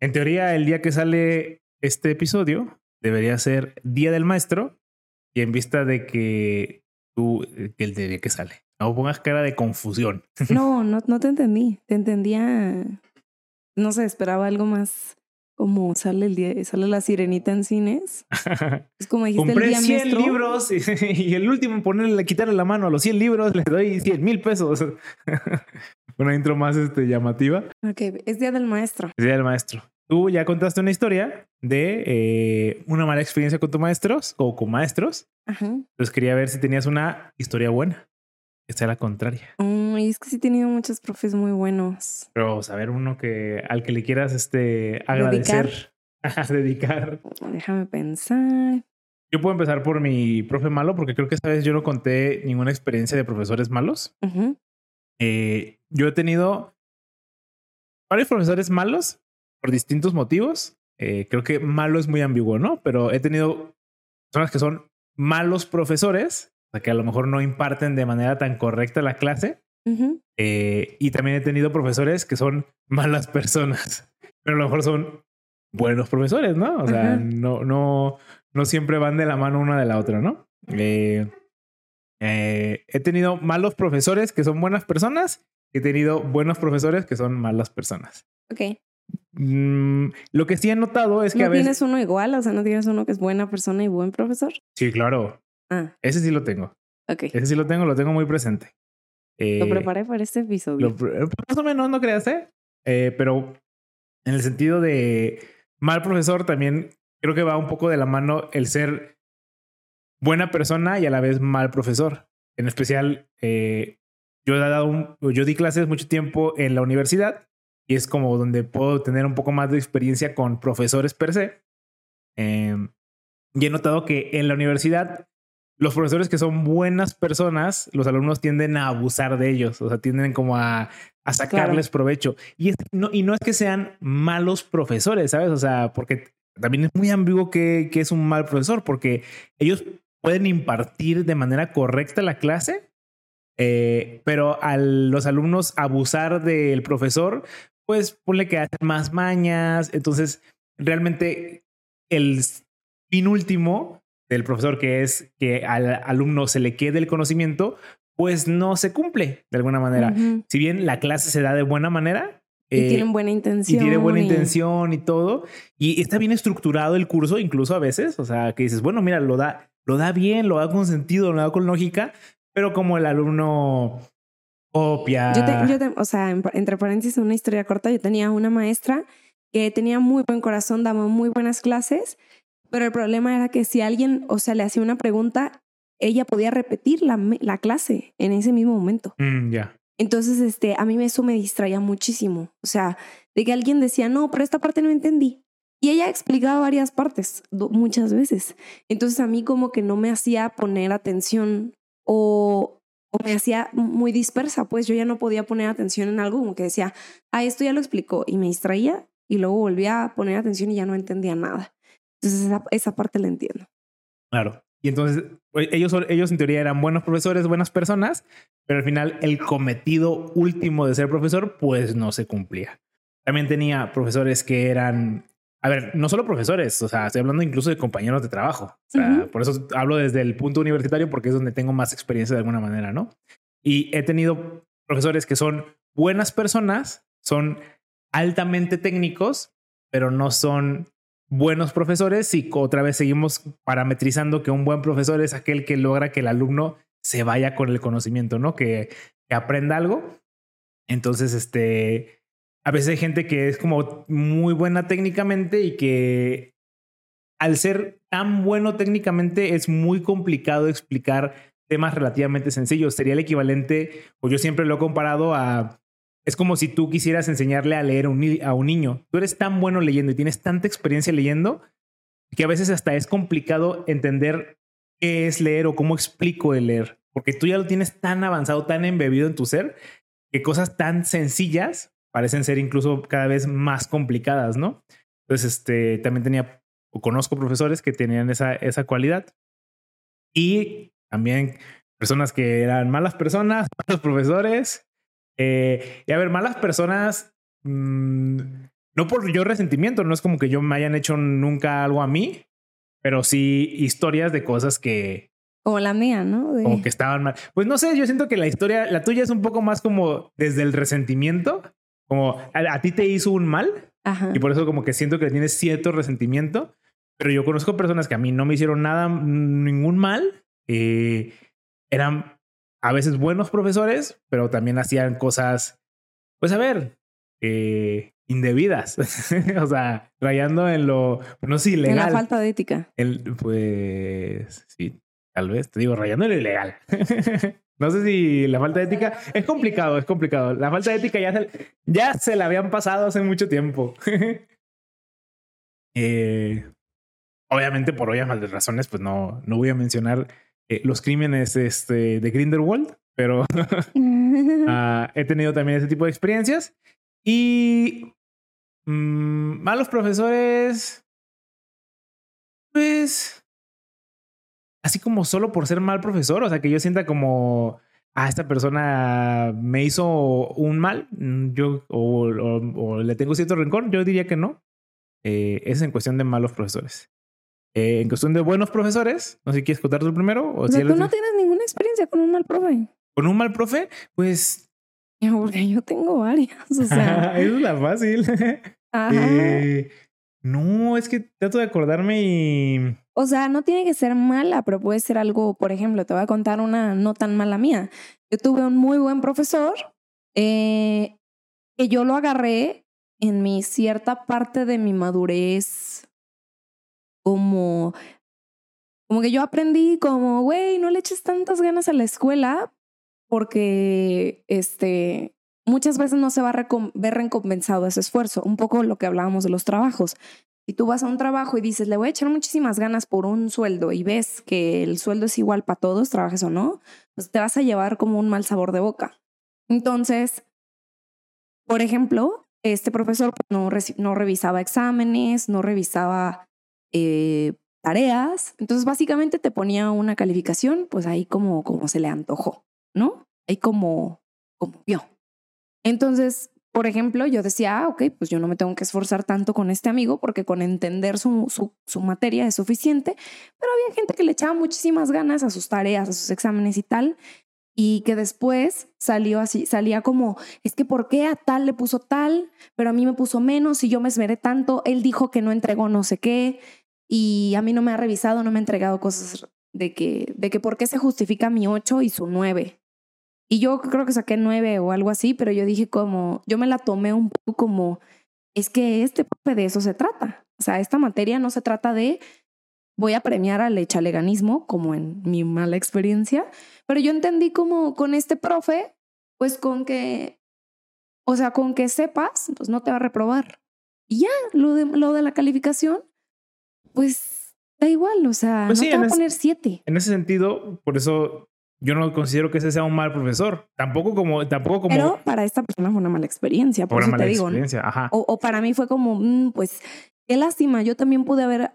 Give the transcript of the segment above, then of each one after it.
En teoría, el día que sale este episodio debería ser Día del Maestro y en vista de que tú, eh, el día que sale, no pongas cara de confusión. No, no, no te entendí. Te entendía, no sé, esperaba algo más como sale el día, sale la sirenita en cines. Es como dijiste Compré el día 100 maestro. libros y, y el último ponerle, quitarle la mano a los 100 libros, le doy 100 mil pesos. Una intro más este, llamativa. Ok, es día del maestro. Día del maestro. Tú ya contaste una historia de eh, una mala experiencia con tus maestros o con maestros. Ajá. Entonces quería ver si tenías una historia buena. Que sea la contraria. Ay, es que sí he tenido muchos profes muy buenos. Pero saber uno que al que le quieras este agradecer, dedicar. Déjame pensar. Yo puedo empezar por mi profe malo porque creo que esta vez yo no conté ninguna experiencia de profesores malos. Ujú. Eh, yo he tenido varios profesores malos por distintos motivos. Eh, creo que malo es muy ambiguo, ¿no? Pero he tenido personas que son malos profesores, o sea, que a lo mejor no imparten de manera tan correcta la clase. Eh, y también he tenido profesores que son malas personas, pero a lo mejor son buenos profesores, ¿no? O sea, no, no, no siempre van de la mano una de la otra, ¿no? Eh, eh, he tenido malos profesores que son buenas personas he tenido buenos profesores que son malas personas. Ok. Mm, lo que sí he notado es que ¿No a veces... tienes uno igual? O sea, ¿no tienes uno que es buena persona y buen profesor? Sí, claro. Ah, Ese sí lo tengo. ok. Ese sí lo tengo, lo tengo muy presente. Eh, Lo preparé para este episodio. Lo más o menos, no creas, ¿eh? Eh, pero en el sentido de mal profesor, también creo que va un poco de la mano el ser buena persona y a la vez mal profesor. En especial, eh, yo he dado un, yo di clases mucho tiempo en la universidad y es como donde puedo tener un poco más de experiencia con profesores per se. Eh, y he notado que en la universidad los profesores que son buenas personas, los alumnos tienden a abusar de ellos, o sea, tienden como a, a sacarles provecho. Y, es- no, y no es que sean malos profesores, ¿sabes? O sea, porque también es muy ambiguo que, que es un mal profesor, porque ellos pueden impartir de manera correcta la clase, eh, pero a los alumnos abusar del profesor, pues ponle que hacen más mañas. Entonces, realmente el fin último del profesor, que es que al alumno se le quede el conocimiento, pues no se cumple de alguna manera. Si bien la clase se da de buena manera, Y eh, tienen buena y intención. tiene buena y- intención y todo, y está bien estructurado el curso, incluso a veces, o sea, que dices, bueno, mira, lo da, lo da bien, lo da con sentido, lo da con lógica, pero como el alumno copia. Yo, te- yo te- o sea, en- entre paréntesis, una historia corta, yo tenía una maestra que tenía muy buen corazón, daba muy buenas clases, pero el problema era que si alguien, o sea, le hacía una pregunta, ella podía repetir la, la clase en ese mismo momento. Mm, ya. Entonces, este, a mí eso me distraía muchísimo. O sea, de que alguien decía, no, pero esta parte no entendí. Y ella explicaba varias partes, muchas veces. Entonces, a mí como que no me hacía poner atención o, me hacía muy dispersa, pues yo ya no podía poner atención en algo como que decía, ah, esto ya lo explicó y me distraía y luego volvía a poner atención y ya no entendía nada. Entonces, esa, esa parte la entiendo. Claro. Y entonces pues, ellos, ellos en teoría eran buenos profesores, buenas personas, pero al final el cometido último de ser profesor pues no se cumplía. También tenía profesores que eran, a ver, no solo profesores, o sea, estoy hablando incluso de compañeros de trabajo. O sea, Ujú. por eso hablo desde el punto universitario porque es donde tengo más experiencia de alguna manera, ¿no? Y he tenido profesores que son buenas personas, son altamente técnicos, pero no son buenos profesores y otra vez seguimos parametrizando que un buen profesor es aquel que logra que el alumno se vaya con el conocimiento, ¿no? Que, que aprenda algo. Entonces, este, a veces hay gente que es como muy buena técnicamente y que al ser tan bueno técnicamente es muy complicado explicar temas relativamente sencillos. Sería el equivalente, o yo siempre lo he comparado a es como si tú quisieras enseñarle a leer a un, niño. Tú eres tan bueno leyendo y tienes tanta experiencia leyendo que a veces hasta es complicado entender qué es leer o cómo explico el leer. Porque tú ya lo tienes tan avanzado, tan embebido en tu ser, que cosas tan sencillas parecen ser incluso cada vez más complicadas, ¿no? Entonces, este, también tenía o conozco profesores que tenían esa, esa cualidad. Y también personas que eran malas personas, malos profesores. Eh, y a ver, malas personas, mm, no por yo resentimiento, no es como que yo me hayan hecho nunca algo a mí, pero sí historias de cosas que... Como la mía, ¿no? De... Como que estaban mal. Pues no sé, yo siento que la historia, la tuya es un poco más como desde el resentimiento, como a, ti te hizo un mal Ajá. y por eso como que siento que tienes cierto resentimiento, pero yo conozco personas que a mí no me hicieron nada, ningún mal, eh, eran a veces buenos profesores, pero también hacían cosas, pues a ver, eh, indebidas. o sea, rayando en lo, no sé, ilegal. En la falta de ética. El, pues sí, tal vez, te digo, rayando en lo ilegal. no sé si la falta de ética es complicado, es complicado. La falta de ética ya se, ya se la habían pasado hace mucho tiempo. eh, obviamente, por obvias razones, pues no, no voy a mencionar eh, los crímenes este, de Grindelwald, pero uh, he tenido también ese tipo de experiencias. Y mmm, malos profesores, pues, así como solo por ser mal profesor, o sea, que yo sienta como, ah, esta persona me hizo un mal, yo, o, o, o le tengo cierto rencor, yo diría que no. Eh, es en cuestión de malos profesores. Eh, en cuestión de buenos profesores, no sé si quieres contar tú primero. O, o si sea, tú no tienes ninguna experiencia con un mal profe. Con un mal profe, pues. Porque yo tengo varias. O sea, es la fácil. eh, no, es que trato de acordarme y. O sea, no tiene que ser mala, pero puede ser algo, por ejemplo, te voy a contar una no tan mala mía. Yo tuve un muy buen profesor eh, que yo lo agarré en mi cierta parte de mi madurez como, como que yo aprendí como, güey, no le eches tantas ganas a la escuela porque este, muchas veces no se va a ver recompensado ese esfuerzo. Un poco lo que hablábamos de los trabajos. Si tú vas a un trabajo y dices, le voy a echar muchísimas ganas por un sueldo y ves que el sueldo es igual para todos, trabajes o no, pues te vas a llevar como un mal sabor de boca. Entonces, por ejemplo, este profesor no, no revisaba exámenes, no revisaba eh, tareas. Entonces, básicamente te ponía una calificación, pues ahí como, como se le antojó, ¿no? Ahí como, como vio. Entonces, por ejemplo, yo decía, ah, ok, pues yo no me tengo que esforzar tanto con este amigo porque con entender su, su, su materia es suficiente, pero había gente que le echaba muchísimas ganas a sus tareas, a sus exámenes y tal, y que después salió así, salía como, es que ¿por qué a tal le puso tal, pero a mí me puso menos y yo me esmeré tanto? Él dijo que no entregó no sé qué y a mí no me ha revisado, no me ha entregado cosas de que, de que por qué se justifica mi 8 y su 9. Y yo creo que saqué 9 o algo así, pero yo dije como, yo me la tomé un poco como, es que este de eso se trata. O sea, esta materia no se trata de voy a premiar al echaleganismo, como en mi mala experiencia, pero yo entendí como con este profe, pues con que, o sea, con que sepas, pues no te va a reprobar. Y ya, lo de, lo de la calificación, pues da igual, o sea, Pues no sí, te va a poner siete. En ese sentido, por eso yo no considero que ese sea un mal profesor. Tampoco como, tampoco como Pero para esta persona fue una mala experiencia, por por una eso mala te digo. Ajá. O, o para mí fue como, mm, pues, qué lástima, yo también pude haber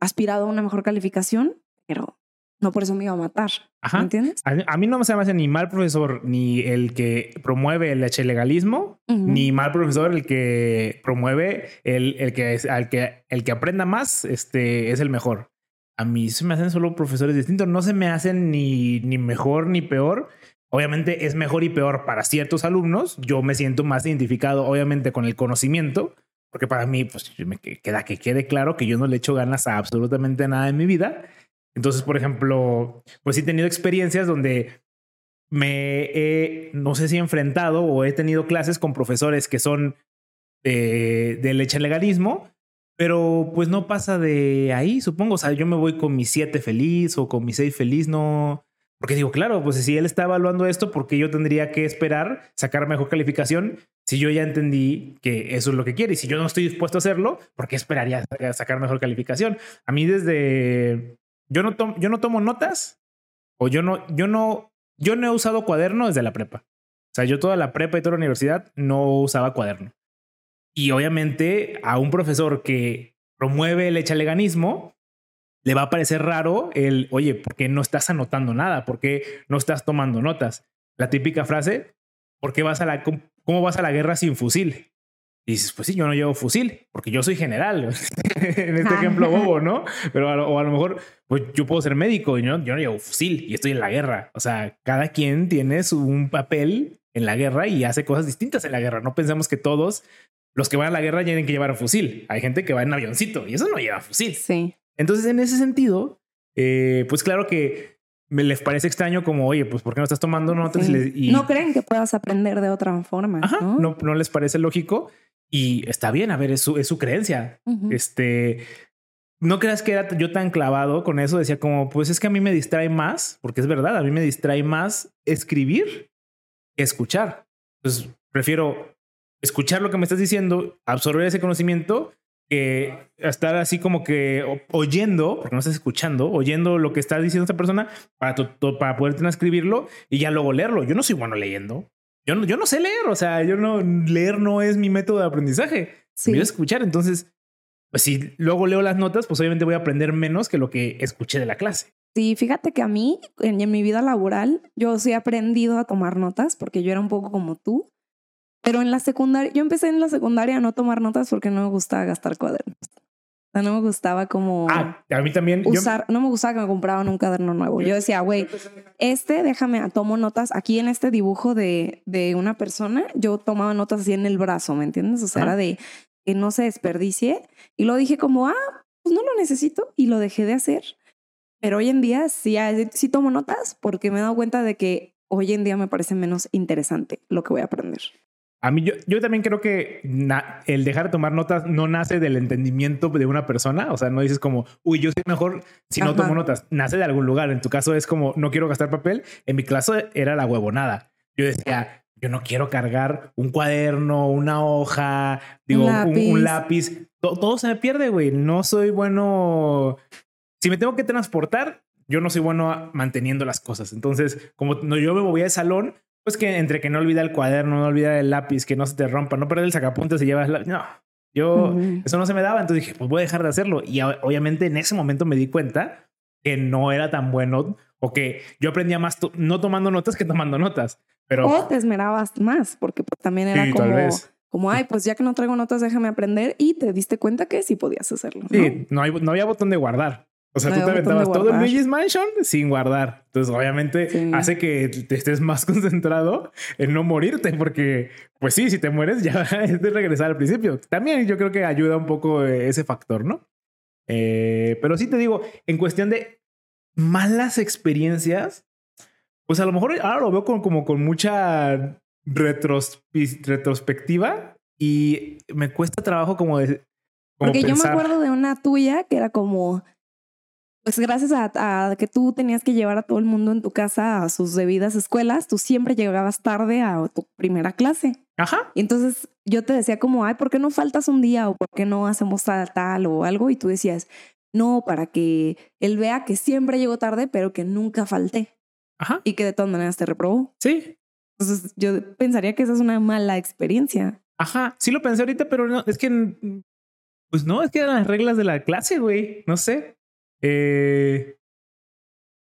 aspirado a una mejor calificación, pero no por eso me iba a matar. Ajá. ¿Me entiendes? A, a mí no se me hace ni mal profesor ni el que promueve el legalismo, ni mal profesor el que promueve el, el que es, al que el que aprenda más este es el mejor. A mí se me hacen solo profesores distintos, no se me hacen ni, ni mejor ni peor. Obviamente es mejor y peor para ciertos alumnos. Yo me siento más identificado, obviamente, con el conocimiento, porque para mí, pues me que- queda que quede claro que yo no le echo ganas a absolutamente nada en mi vida. Entonces, por ejemplo, pues he tenido experiencias donde me he, no sé si enfrentado o he tenido clases con profesores que son de, del legalismo, pero pues no pasa de ahí, supongo. O sea, yo me voy con mi 7 feliz o con mi 6 feliz, no. Porque digo, claro, pues si él está evaluando esto, ¿por qué yo tendría que esperar sacar mejor calificación si yo ya entendí que eso es lo que quiere? Y si yo no estoy dispuesto a hacerlo, ¿por qué esperaría sa- sacar mejor calificación? A mí desde... Yo no, tomo, yo no tomo notas o yo no, yo no, yo no he usado cuaderno desde la prepa. O sea, yo toda la prepa y toda la universidad no usaba cuaderno. Y obviamente a un profesor que promueve el echaleganismo, le va a parecer raro el, oye, ¿por qué no estás anotando nada? ¿Por qué no estás tomando notas? La típica frase, ¿por qué vas a la, cómo vas a la guerra sin fusil? Y dices, pues sí, yo no llevo fusil, porque yo soy general. en este ejemplo bobo, ¿no? Pero a lo, o a lo mejor, pues yo puedo ser médico y yo, yo no llevo fusil y estoy en la guerra. O sea, cada quien tiene su, un papel en la guerra y hace cosas distintas en la guerra. No pensemos que todos los que van a la guerra tienen que llevar un fusil. Hay gente que va en avioncito y eso no lleva fusil. Sí. Entonces, en ese sentido, eh, pues claro que me les parece extraño como, oye, pues ¿por qué no estás tomando notas? sí. Y No creen que puedas aprender de otra forma. Ajá, ¿no? no, no les parece lógico y está bien, a ver, es su, es su creencia. Este, no creas que era yo tan clavado con eso, decía como, pues es que a mí me distrae más, porque es verdad, a mí me distrae más escribir que escuchar. Entonces, prefiero escuchar lo que me estás diciendo, absorber ese conocimiento, que estar así como que oyendo, porque no estás escuchando, oyendo lo que está diciendo esta persona para, tu- tu- para poder transcribirlo y ya luego leerlo. Yo no soy bueno leyendo. Yo no, yo no sé leer, o sea, yo no, leer no es mi método de aprendizaje. Sí. Yo escuchar, entonces, pues si luego leo las notas, pues obviamente voy a aprender menos que lo que escuché de la clase. Sí, fíjate que a mí, en, en mi vida laboral, yo sí he aprendido a tomar notas porque yo era un poco como tú. Pero en la secundaria, yo empecé en la secundaria a no tomar notas porque no me gustaba gastar cuadernos. O sea, no me gustaba como Ah, a mí también. yo- usar, no me gustaba que me compraban un cuaderno nuevo. Yo decía, güey, este, déjame, tomo notas aquí en este dibujo de, de una persona. Yo tomaba notas así en el brazo, ¿me entiendes? O sea, Ajá. era de que no se desperdicie. Y lo dije como, ah, pues no lo necesito y lo dejé de hacer. Pero hoy en día sí, sí tomo notas porque me he dado cuenta de que hoy en día me parece menos interesante lo que voy a aprender. A mí, yo, yo también creo que na- el dejar de tomar notas no nace del entendimiento de una persona. O sea, no dices como, uy, yo soy mejor si no Ajá. tomo notas. Nace de algún lugar. En tu caso es como, no quiero gastar papel. En mi caso era la huevonada. Yo decía, yo no quiero cargar un cuaderno, una hoja, digo, un, lápiz. un lápiz. To- todo se me pierde, güey. No soy bueno. Si me tengo que transportar, yo no soy bueno manteniendo las cosas. Entonces, como no, yo me movía de salón, pues que entre que no olvida el cuaderno, no olvida el lápiz, que no se te rompa, no perder el sacapuntas y llevas la... No, yo Ujú. eso no se me daba. Entonces dije, pues voy a dejar de hacerlo. Y obviamente en ese momento me di cuenta que no era tan bueno o que yo aprendía más to- no tomando notas que tomando notas. Pero O te esmerabas más porque pues, también era Sí, como, como, ay, pues ya que no traigo notas, déjame aprender y te diste cuenta que sí podías hacerlo. ¿no? sí, no, hay, no había botón de guardar. O sea, No tú te aventabas todo el. Luigi's Mansion sin guardar. Entonces, obviamente, Sí. hace que te estés más concentrado en no morirte, porque, pues sí, si te mueres, ya es de regresar al principio. También yo creo que ayuda un poco eh, ese factor, ¿no? Eh, pero sí te digo, en cuestión de malas experiencias, pues a lo mejor ahora lo veo con, como con mucha retros- retrospectiva y me cuesta trabajo como de. como Porque yo me pensar. acuerdo de una tuya que era como, pues gracias a, a que tú tenías que llevar a todo el mundo en tu casa a sus debidas escuelas, tú siempre llegabas tarde a tu primera clase. Ajá. Y entonces yo te decía como, ay, ¿por qué no faltas un día o por qué no hacemos tal, tal o algo? Y tú decías, no, para que él vea que siempre llego tarde, pero que nunca falté Ajá. y que de todas maneras te reprobó. Sí. Entonces yo pensaría que esa es una mala experiencia. Ajá. Sí lo pensé ahorita, pero no, es que. Pues no, es que eran las reglas de la clase, güey. No sé. Eh,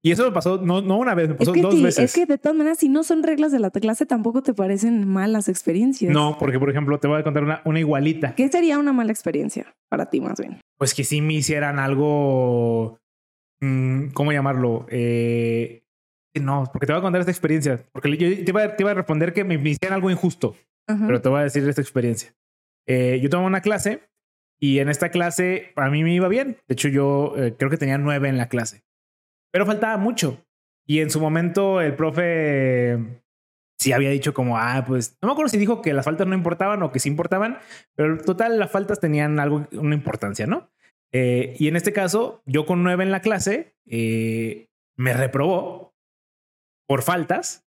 y eso me pasó, no, no una vez, me Es pasó que, dos veces. es que de todas maneras, si no son reglas de la clase, tampoco te parecen malas experiencias. No, porque por ejemplo, te voy a contar una, una igualita. ¿Qué sería una mala experiencia para ti más bien? Pues que sí me hicieran algo. mm, ¿Cómo llamarlo? Eh, no, porque te voy a contar esta experiencia. Porque yo te iba, a- te iba a responder que me, me hicieran algo injusto. Ajá. pero te voy a decir esta experiencia. Eh, yo tomaba una clase y en esta clase a mí me iba bien. De hecho, yo eh, creo que tenía nueve en la clase, pero faltaba mucho. Y en su momento el profe sí había dicho como, ah, pues no me acuerdo si dijo que las faltas no importaban o que sí importaban, pero total las faltas tenían algo, una importancia, ¿no? Eh, y en este caso, yo con nueve en la clase, eh, me reprobó por faltas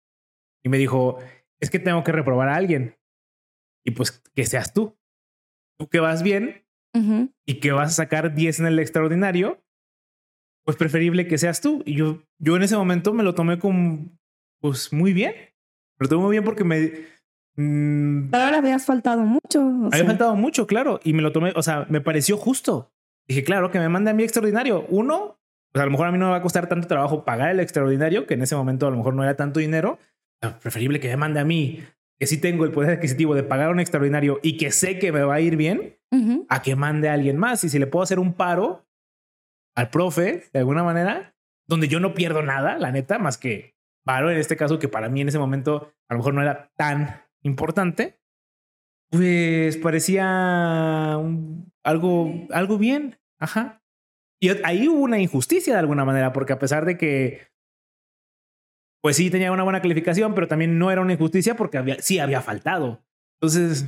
y me dijo, es que tengo que reprobar a alguien y pues que seas tú. Tú que vas bien Y que vas a sacar 10 en el extraordinario, pues preferible que seas tú. Y yo, yo en ese momento me lo tomé como, pues muy bien. Me lo tomé muy bien porque me... mm, Pero ahora habías faltado mucho. o había sea, faltado mucho, claro. Y me lo tomé, o sea, me pareció justo. Dije, claro, que me mande a mí extraordinario. Uno, pues a lo mejor a mí no me va a costar tanto trabajo pagar el extraordinario, que en ese momento a lo mejor no era tanto dinero. Preferible que me mande a mí que sí tengo el poder adquisitivo de pagar un extraordinario y que sé que me va a ir bien, a que mande a alguien más. Y si le puedo hacer un paro al profe, de alguna manera, donde yo no pierdo nada, la neta, más que paro en este caso, que para mí en ese momento a lo mejor no era tan importante, pues parecía un- algo, algo bien. Ajá. Y ahí hubo una injusticia de alguna manera, porque a pesar de que, pues sí tenía una buena calificación, pero también no era una injusticia porque había, sí había faltado. Entonces,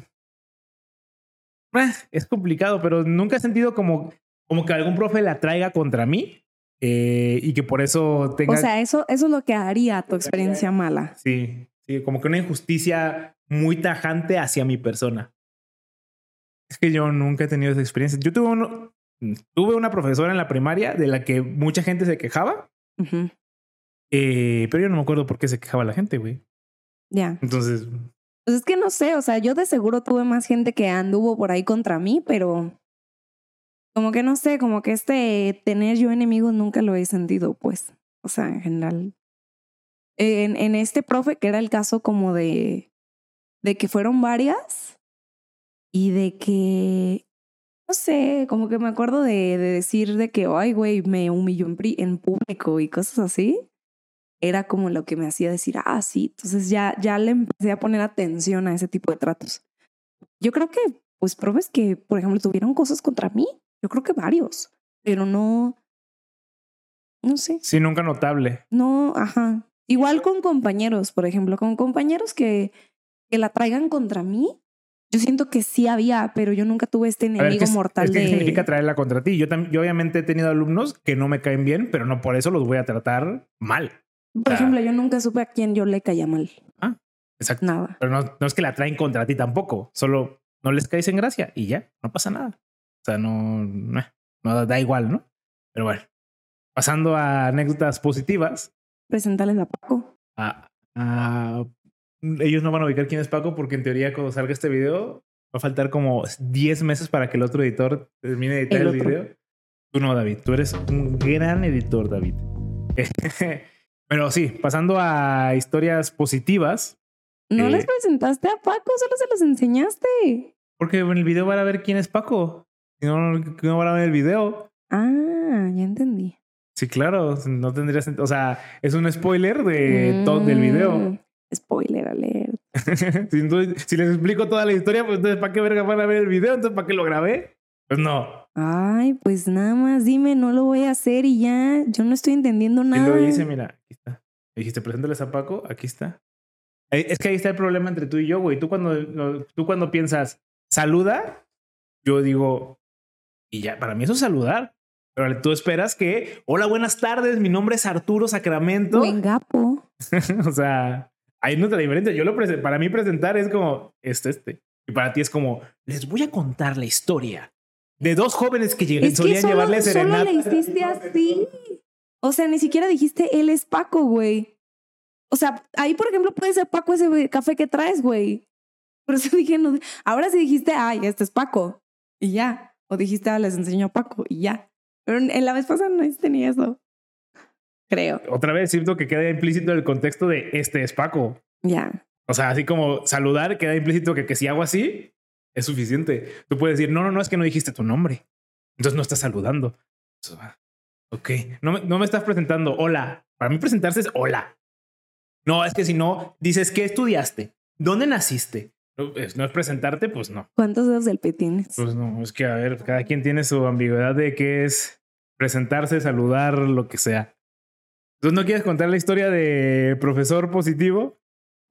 eh, es complicado, pero nunca he sentido como, como que algún profe la traiga contra mí eh, y que por eso tenga... O sea, eso, eso es lo que haría tu experiencia mala. Sí, sí, como que una injusticia muy tajante hacia mi persona. Es que yo nunca he tenido esa experiencia. Yo tuve, uno, tuve una profesora en la primaria de la que mucha gente se quejaba, Ujú. Eh, pero yo no me acuerdo por qué se quejaba la gente, güey. Ya. Entonces, Pues es que no sé, o sea, yo de seguro tuve más gente que anduvo por ahí contra mí, pero como que no sé, como que este tener yo enemigos nunca lo he sentido, pues, o sea, en general. En, en este profe, que era el caso como de, de que fueron varias y de que, no sé, como que me acuerdo de, de decir de que, ay, güey, me humilló en, público y cosas así era como lo que me hacía decir, ah, sí, entonces ya, ya le empecé a poner atención a ese tipo de tratos. Yo creo que, pues, profes que, por ejemplo, tuvieron cosas contra mí, yo creo que varios, pero no, no sé, sí, nunca notable. no, ajá. Igual con compañeros, por ejemplo, con compañeros que, que la traigan contra mí, yo siento que sí había, pero yo nunca tuve este ver, enemigo ¿qué, es- mortal es que de... significa traerla contra ti? Yo, tam- yo obviamente he tenido alumnos que no me caen bien, pero no por eso los voy a tratar mal. Por ejemplo, yo nunca supe a quién yo le caía mal, Exacto. nada. Pero no, no es que la traen contra ti tampoco. Solo no les caes en gracia y ya, no pasa nada. O sea, no, no, no da igual, ¿no? Pero bueno, pasando a anécdotas positivas. Presentarles a Paco. a- a- ellos no van a ubicar quién es Paco porque en teoría cuando salga este video va a faltar como 10 meses para que el otro editor termine de editar El el, video. Tú no, David. Tú eres un gran editor, David. Pero sí, pasando a historias positivas. No Eh. les presentaste a Paco, solo se los enseñaste. Porque en el video van a ver quién es Paco. Si no, no van a ver el video. Ah, ya entendí. Sí, claro, no tendría sentido. O sea, es un spoiler de todo del video. Mm, Spoiler alert. si, si les explico toda la historia, pues entonces, ¿para qué verga van a ver el video? Entonces, ¿para qué lo grabé? Pues no. Ay, pues nada más dime, no lo voy a hacer y ya. Yo no estoy entendiendo Y nada. lo hice, mira, aquí está. Me dijiste, preséntales a Paco, aquí está. Es que ahí está el problema entre tú y yo, güey. Tú cuando, tú cuando piensas, saluda, yo digo, y ya, para mí eso es saludar. Pero tú esperas que, hola, buenas tardes, mi nombre es Arturo Sacramento. Buen gapo. o sea, hay nuestra diferencia. Yo lo para mí presentar es como este, este. Y para ti es como, les voy a contar la historia de dos jóvenes que llegan, Es que solían solo, llevarle solo serenata. le hiciste así. O sea, ni siquiera dijiste él es Paco, güey. O sea, ahí, por ejemplo, puede ser Paco ese café que traes, güey. Por eso dije, no. Ahora sí dijiste, ay, este es Paco. Y ya. O dijiste, ah, les enseño a Paco. Y ya. Pero en la vez pasada no hice ni eso. Creo. Otra vez siento que queda implícito el contexto de este es Paco. Ya. O sea, así como saludar, queda implícito que, que si hago así, es suficiente. Tú puedes decir, no, no, no, es que no dijiste tu nombre. Entonces no estás saludando. Ah, Ok, no, me- no me estás presentando. Hola. Para mí presentarse es hola. No, es que si no, dices, ¿qué estudiaste? ¿Dónde naciste? No es, no es presentarte, pues no. ¿Cuántos dedos del pie tienes? Pues no, es que a ver, cada quien tiene su ambigüedad de qué es presentarse, saludar, lo que sea. Entonces, ¿no quieres contar la historia de profesor positivo?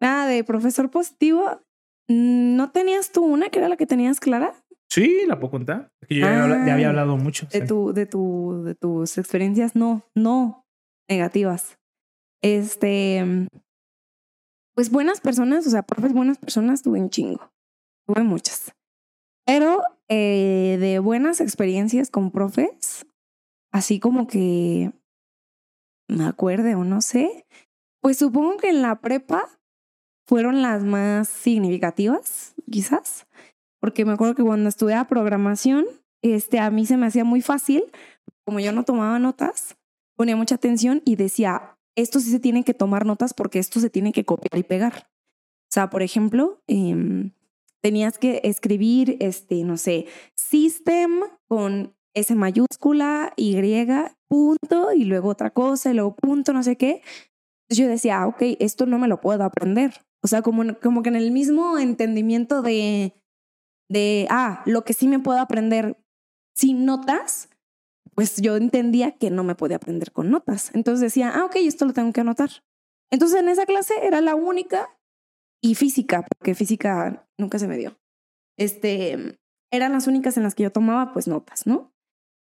Ah, de profesor positivo. Mm, ¿No tenías tú una que era la que tenías clara? Sí, la puedo contar. Yo ya, había Ah, hablado mucho. De sí. tu, de tu, de tus experiencias, no, no negativas. Este, pues buenas personas, o sea, profes buenas personas, tuve un chingo. Tuve muchas. Pero eh, de buenas experiencias con profes, así como que me acuerde o no sé, pues supongo que en la prepa fueron las más significativas, quizás, porque me acuerdo que cuando estudiaba programación, este, a mí se me hacía muy fácil, como yo no tomaba notas, ponía mucha atención y decía, esto sí se tienen que tomar notas porque esto se tiene que copiar y pegar. sea, por ejemplo, em, tenías que escribir, este, no sé, system con S mayúscula, Y, punto, y luego otra cosa, y luego punto, no sé qué. Entonces yo decía, ah, ok, esto no me lo puedo aprender. O sea, como, como que en el mismo entendimiento de, de, ah, lo que sí me puedo aprender sin notas, pues yo entendía que no me podía aprender con notas. Entonces decía, ah, ok, esto lo tengo que anotar. Entonces en esa clase era la única y física, porque física nunca se me dio. Este, eran las únicas en las que yo tomaba pues notas, ¿no?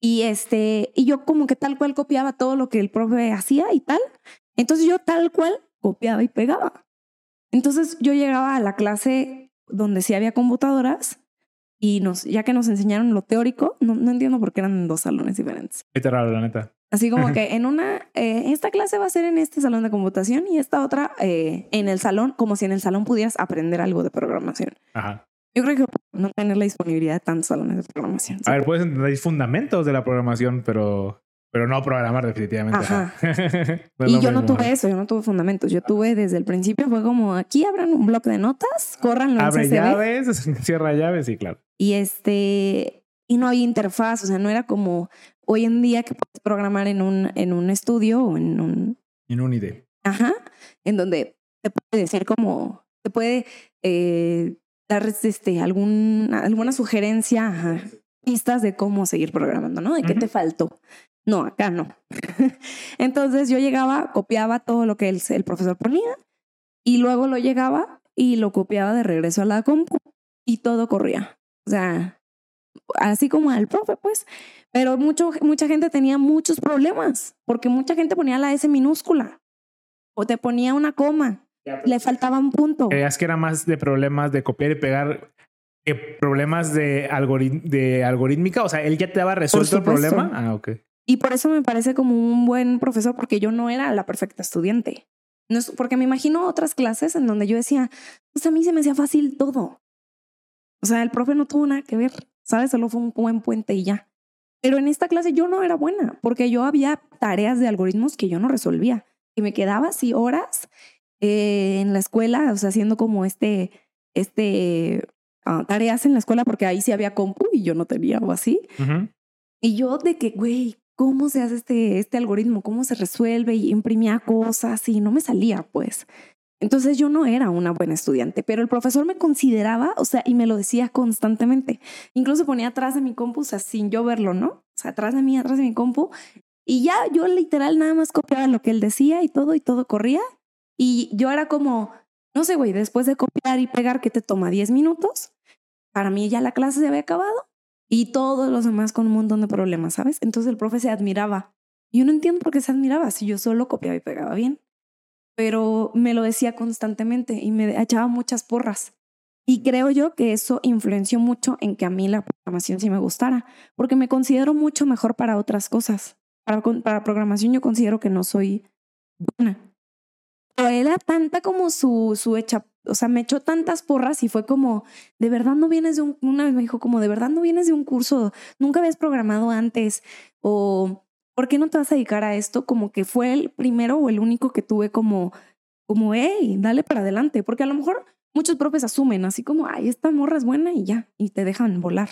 Y este, y yo como que tal cual copiaba todo lo que el profe hacía y tal. Entonces yo tal cual copiaba y pegaba. Entonces yo llegaba a la clase donde sí había computadoras y nos, ya que nos enseñaron lo teórico, no, no entiendo por qué eran dos salones diferentes. Qué raro, la neta. Así como que en una, eh, esta clase va a ser en este salón de computación y esta otra eh, en el salón, como si en el salón pudieras aprender algo de programación. Ajá. Yo creo que no tener la disponibilidad de tantos salones de programación. A ver, puedes entender fundamentos de la programación, pero, pero no programar definitivamente. Ajá. y yo no tuve eso, yo no tuve fundamentos. Yo tuve desde el principio, fue como aquí abran un bloque de notas, corran Abre llaves, cierra llaves, sí, claro. Y este, y no había interfaz, o sea, no era como hoy en día que puedes programar en un, en un estudio o en un... En un IDE. Ajá, en donde te puede decir como, te puede eh, dar este, algún, alguna sugerencia, pistas de cómo seguir programando, ¿no? De qué te faltó. No, acá no. Entonces yo llegaba, copiaba todo lo que el, el, profesor ponía y luego lo llegaba y lo copiaba de regreso a la compu y todo corría. O sea, así como al profe, pues. Pero mucho, mucha gente tenía muchos problemas porque mucha gente ponía la S minúscula o te ponía una coma le faltaba un punto. Es que era más de problemas de copiar y pegar que problemas de, de algorítmica. O sea, él ya te daba resuelto el problema. Ah, ok. Y por eso me parece como un buen profesor, porque yo no era la perfecta estudiante. No porque me imagino otras clases en donde yo decía, pues a mí se me hacía fácil todo. O sea, el profe no tuvo nada que ver, ¿sabes? Solo fue un buen puente y ya. Pero en esta clase yo no era buena, porque yo había tareas de algoritmos que yo no resolvía. Y me quedaba así horas eh, en la escuela, o sea, haciendo como este, este, ah, tareas en la escuela, porque ahí sí había compu y yo no tenía o así. Y yo de que, güey, ¿cómo se hace este, este algoritmo? ¿Cómo se resuelve? Y imprimía cosas y no me salía, pues. Entonces yo no era una buena estudiante, pero el profesor me consideraba, o sea, y me lo decía constantemente. Incluso ponía atrás de mi compu, o sea, sin yo verlo, ¿no? O sea, atrás de mí, atrás de mi compu. Y ya yo literal nada más copiaba lo que él decía y todo, y todo corría. Y yo era como, no sé, güey, después de copiar y pegar que te toma 10 minutos, para mí ya la clase se había acabado y todos los demás con un montón de problemas, ¿sabes? Entonces el profe se admiraba. Yo no entiendo por qué se admiraba si yo solo copiaba y pegaba bien. Pero me lo decía constantemente y me echaba muchas porras. Y creo yo que eso influenció mucho en que a mí la programación sí me gustara, porque me considero mucho mejor para otras cosas. Para, para programación yo considero que no soy buena era tanta como su, su hecha, o sea, me echó tantas porras y fue como, de verdad no vienes de un, una vez me dijo como, de verdad no vienes de un curso, nunca habías programado antes o ¿por qué no te vas a dedicar a esto? Como que fue el primero o el único que tuve como, como, hey, dale para adelante, porque a lo mejor muchos profes asumen así como, ay, esta morra es buena y ya, y te dejan volar.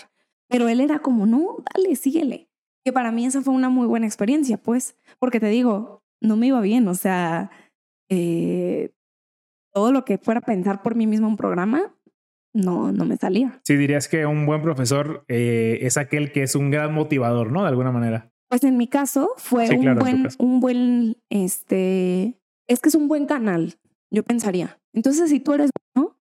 Pero él era como, no, dale, síguele. Que para mí esa fue una muy buena experiencia, pues, porque te digo, no me iba bien, o sea, eh, todo lo que fuera a pensar por mí mismo un programa, no, no me salía. Sí, dirías que un buen profesor eh, es aquel que es un gran motivador, ¿no? De alguna manera. Pues en mi caso fue un buen, un buen, este, es que es un buen canal, yo pensaría. Entonces, si tú eres bueno,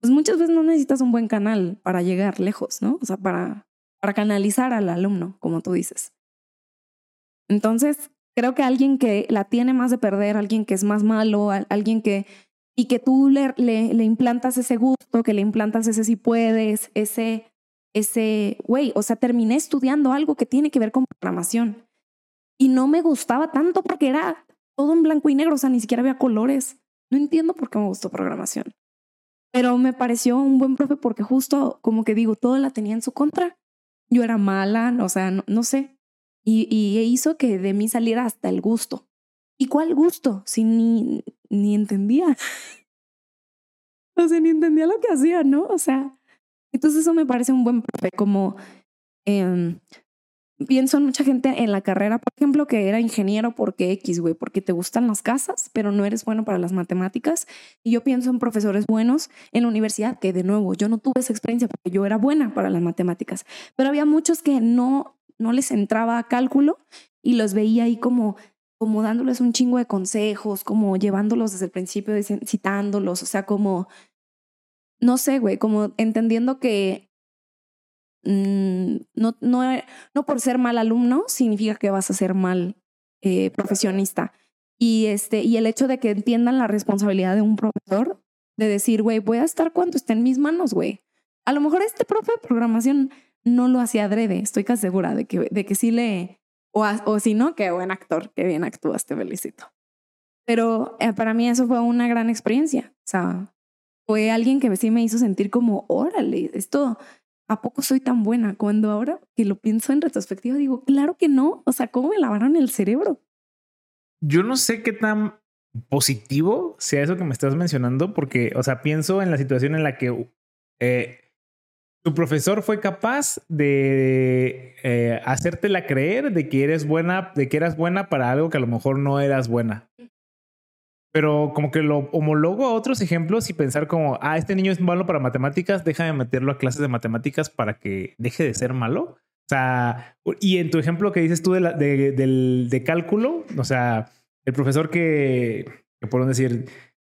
pues muchas veces no necesitas un buen canal para llegar lejos, ¿no? O sea, para, para canalizar al alumno, como tú dices. Entonces, Creo que alguien que la tiene más de perder, alguien que es más malo, alguien que... Y que tú le, le, implantas ese gusto, que le implantas ese si puedes, ese, ese, güey, o sea, terminé estudiando algo que tiene que ver con programación. Y no me gustaba tanto porque era todo en blanco y negro, o sea, ni siquiera había colores. No entiendo por qué me gustó programación. Pero me pareció un buen profe porque justo, como que digo, todo la tenía en su contra. Yo era mala, o sea, no sé, y, y hizo que de mí saliera hasta el gusto. ¿Y cuál gusto? Si ni, ni entendía. O sea, ni entendía lo que hacía, ¿no? O sea, entonces eso me parece un buen profe, como em, pienso en mucha gente en la carrera, por ejemplo, que era ingeniero porque X, güey, porque te gustan las casas, pero no eres bueno para las matemáticas. Y yo pienso en profesores buenos en la universidad, que de nuevo, yo no tuve esa experiencia porque yo era buena para las matemáticas, pero había muchos que no, no les entraba a cálculo y los veía ahí como como dándoles un chingo de consejos, como llevándolos desde el principio, citándolos, o sea, como, no sé, güey, como entendiendo que Mm, no, no, no por ser mal alumno significa que vas a ser mal eh, profesionista. Y, este, y el hecho de que entiendan la responsabilidad de un profesor, de decir, güey, voy a estar cuando esté en mis manos, güey. A lo mejor este profe de programación no lo hacía adrede, estoy casi segura de que, de que sí le... O, o si no, qué buen actor, qué bien actúas, te felicito. Pero eh, para mí eso fue una gran experiencia. O sea, fue alguien que sí me hizo sentir como, órale, esto ¿a poco soy tan buena? Cuando ahora que lo pienso en retrospectiva, digo, claro que no. O sea, ¿cómo me lavaron el cerebro? Yo no sé qué tan positivo sea eso que me estás mencionando, porque, o sea, pienso en la situación en la que eh, tu profesor fue capaz de eh, hacértela creer de que eres buena, de que eras buena para algo que a lo mejor no eras buena pero como que lo homologo a otros ejemplos y pensar como, ah, este niño es malo para matemáticas, déjame meterlo a clases de matemáticas para que deje de ser malo. O sea, y en tu ejemplo que dices tú de, del, de cálculo, o sea, el profesor que, que por decir,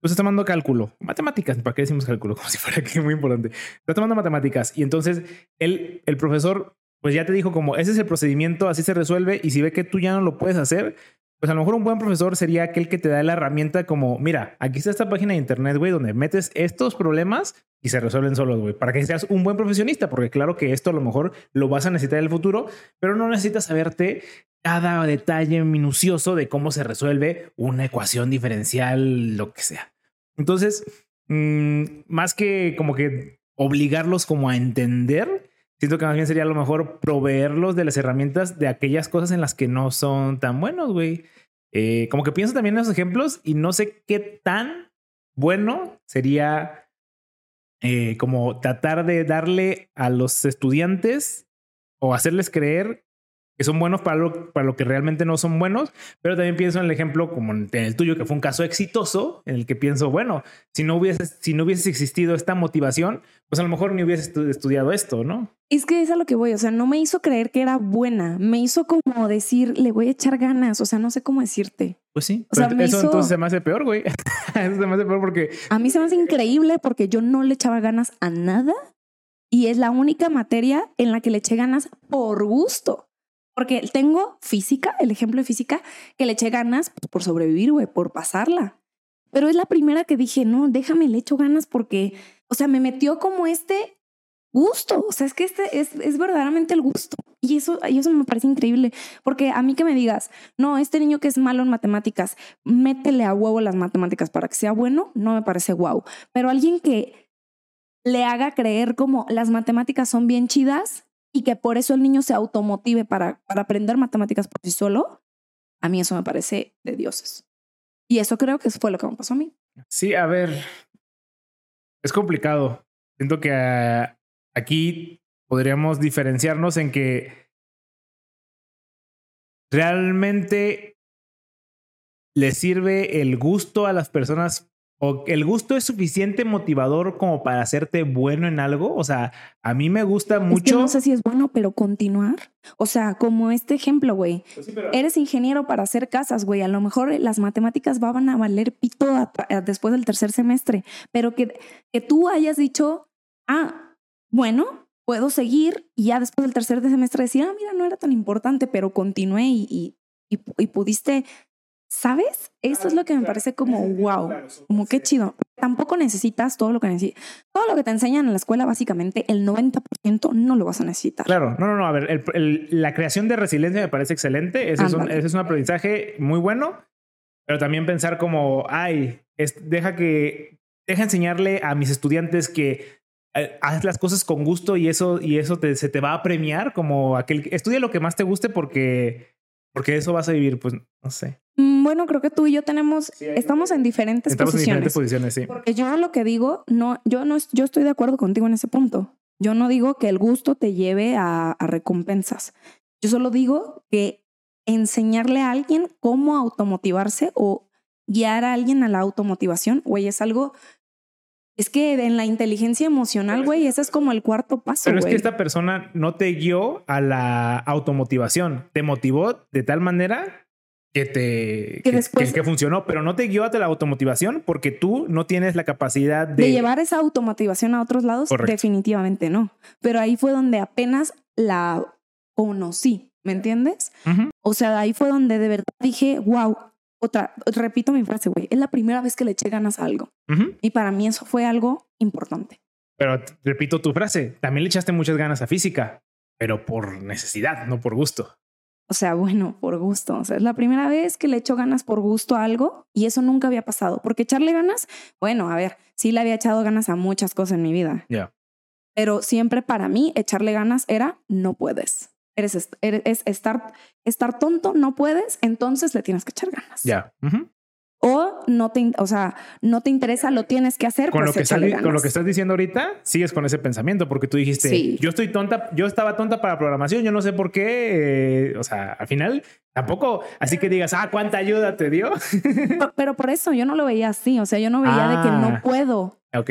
pues está tomando cálculo, matemáticas, ¿para qué decimos cálculo? Como si fuera que muy importante. Está tomando matemáticas y entonces él, el profesor, pues ya te dijo como, ese es el procedimiento, así se resuelve y si ve que tú ya no lo puedes hacer, pues a lo mejor un buen profesor sería aquel que te da la herramienta como, mira, aquí está esta página de internet, güey, donde metes estos problemas y se resuelven solos, güey, para que seas un buen profesionista, porque claro que esto a lo mejor lo vas a necesitar en el futuro, pero no necesitas saberte cada detalle minucioso de cómo se resuelve una ecuación diferencial, lo que sea. Entonces, mm, más que como que obligarlos como a entender, Siento que más bien sería a lo mejor proveerlos de las herramientas de aquellas cosas en las que no son tan buenos, güey. Eh, como que pienso también en esos ejemplos y no sé qué tan bueno sería eh, como tratar de darle a los estudiantes o hacerles creer que son buenos para lo, para lo que realmente no son buenos, pero también pienso en el ejemplo como en el tuyo, que fue un caso exitoso, en el que pienso, bueno, si no hubiese, si no hubiese existido esta motivación, pues a lo mejor ni hubiese estudiado esto, ¿no? Es que es a lo que voy, o sea, no me hizo creer que era buena, me hizo como decir, le voy a echar ganas, o sea, no sé cómo decirte. Pues sí, o sea, eso entonces se me hace peor, güey. eso se me hace peor porque... A mí se me hace increíble porque yo no le echaba ganas a nada y es la única materia en la que le eché ganas por gusto. Porque tengo física, el ejemplo de física, que le eché ganas pues, por sobrevivir, güey, por pasarla. Pero es la primera que dije, no, déjame, le echo ganas porque, o sea, me metió como este gusto. O sea, es que este es, es verdaderamente el gusto. Y eso, y eso me parece increíble. Porque a mí que me digas, no, este niño que es malo en matemáticas, métele a huevo las matemáticas para que sea bueno, no me parece guau. Pero alguien que le haga creer como las matemáticas son bien chidas, y que por eso el niño se automotive para, para aprender matemáticas por sí solo, a mí eso me parece de dioses. Y eso creo que fue lo que me pasó a mí. Sí, a ver, es complicado. Siento que ah, aquí podríamos diferenciarnos en que realmente le sirve el gusto a las personas o el gusto es suficiente motivador como para hacerte bueno en algo. O sea, a mí me gusta mucho. no sé si es bueno, pero continuar. O sea, como este ejemplo, güey. Pues Eres ingeniero para hacer casas, güey. A lo mejor las matemáticas van a valer pito después del tercer semestre, pero que, que tú hayas dicho, ah, bueno, puedo seguir y ya después del tercer semestre decir, ah, mira, no era tan importante, pero continué y, y, y pudiste ¿Sabes? Eso es lo que me parece como wow, como qué chido. Tampoco necesitas todo lo que necesitas. Todo lo que te enseñan en la escuela, básicamente, el 90% no lo vas a necesitar. Claro, no, no, no. A ver, la creación de resiliencia me parece excelente. Ese es, un, ese es, un, aprendizaje muy bueno, pero también pensar como, ay, deja que, deja enseñarle a mis estudiantes que eh, haz las cosas con gusto y eso, y eso te, se te va a premiar como aquel, estudia lo que más te guste porque, porque eso vas a vivir, pues, no sé. Mm, Bueno, creo que tú y yo tenemos, Sí, estamos en diferentes Estamos en posiciones. diferentes posiciones, sí. Porque yo lo que digo, no, yo no, es- yo estoy de acuerdo contigo en ese punto. Yo no digo que el gusto te lleve a, a recompensas. Yo solo digo que enseñarle a alguien cómo automotivarse o guiar a alguien a la automotivación, güey, es algo. Es que en la inteligencia emocional, güey, ese es como el cuarto paso, Pero es que esta persona no te guió a la automotivación. Te motivó de tal manera que te Que después- que, que funcionó, pero no te guió a la automotivación porque tú no tienes la capacidad de, de llevar esa automotivación a otros lados, Correcto. definitivamente no. Pero ahí fue donde apenas la conocí, ¿me entiendes? O sea, ahí fue donde de verdad dije, wow, otra, repito mi frase, güey, es la primera vez que le eché ganas a algo. Ujú. Y para mí eso fue algo importante. Pero repito tu frase, también le echaste muchas ganas a física, pero por necesidad, no por gusto. O sea, bueno, por gusto. O sea, es la primera vez que le echo ganas por gusto a algo y eso nunca había pasado. Porque echarle ganas, bueno, a ver, sí le había echado ganas a muchas cosas en mi vida. Ya. Pero siempre para mí echarle ganas era no puedes. Eres, eres- es estar, estar tonto, no puedes, entonces le tienes que echar ganas. Ya. Ujú. O no te, o sea, no te interesa, lo tienes que hacer, Con, pues lo que estás, con lo que estás diciendo ahorita, sigues con ese pensamiento porque tú dijiste, Sí. yo estoy tonta, yo estaba tonta para programación, yo no sé por qué, eh, o sea, al final tampoco, así que digas, ah, cuánta ayuda te dio. Pero- Pero por eso yo no lo veía así, o sea, yo no veía de que Ah. no puedo. ok,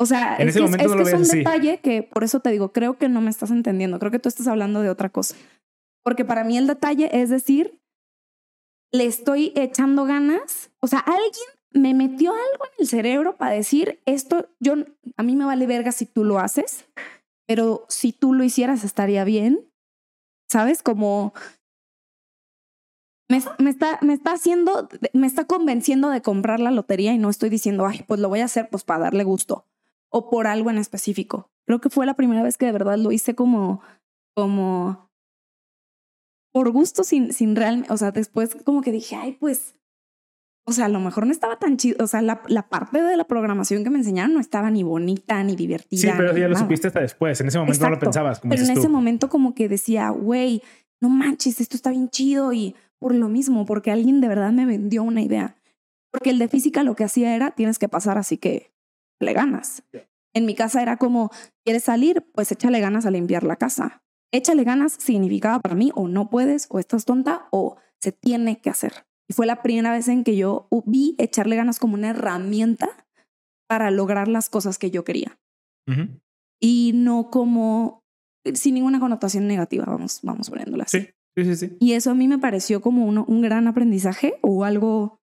O sea, En es, ese que, es- momento es no que lo es un así. detalle que por eso te digo, creo que no me estás entendiendo, creo que tú estás hablando de otra cosa. Porque para mí el detalle es decir, le estoy echando ganas, o sea, alguien me metió algo en el cerebro para decir, esto, yo, a mí me vale verga si tú lo haces, pero si tú lo hicieras estaría bien, ¿sabes? Como me, está, me está haciendo, me está convenciendo de comprar la lotería y no estoy diciendo, ay, pues lo voy a hacer pues para darle gusto o por algo en específico. Creo que fue la primera vez que de verdad lo hice como, como por gusto sin, sin real, o sea, después como que dije, ay, pues, o sea, a lo mejor no estaba tan chido, o sea, la, la parte de la programación que me enseñaron no estaba ni bonita ni divertida. sí, pero ya lo supiste hasta después, en ese momento no lo pensabas, como Pero en ese momento como que decía, güey, no manches, esto está bien chido y por lo mismo, porque alguien de verdad me vendió una idea. Porque el de física lo que hacía era, tienes que pasar, así que le ganas. En mi casa era como, ¿quieres salir? Pues échale ganas a limpiar la casa. Échale ganas significaba para mí o no puedes, o estás tonta, o se tiene que hacer. Y fue la primera vez en que yo vi echarle ganas como una herramienta para lograr las cosas que yo quería Ujú. y no como sin ninguna connotación negativa, vamos, vamos poniéndola así. Sí, sí, sí, sí. Y eso a mí me pareció como uno- un gran aprendizaje o algo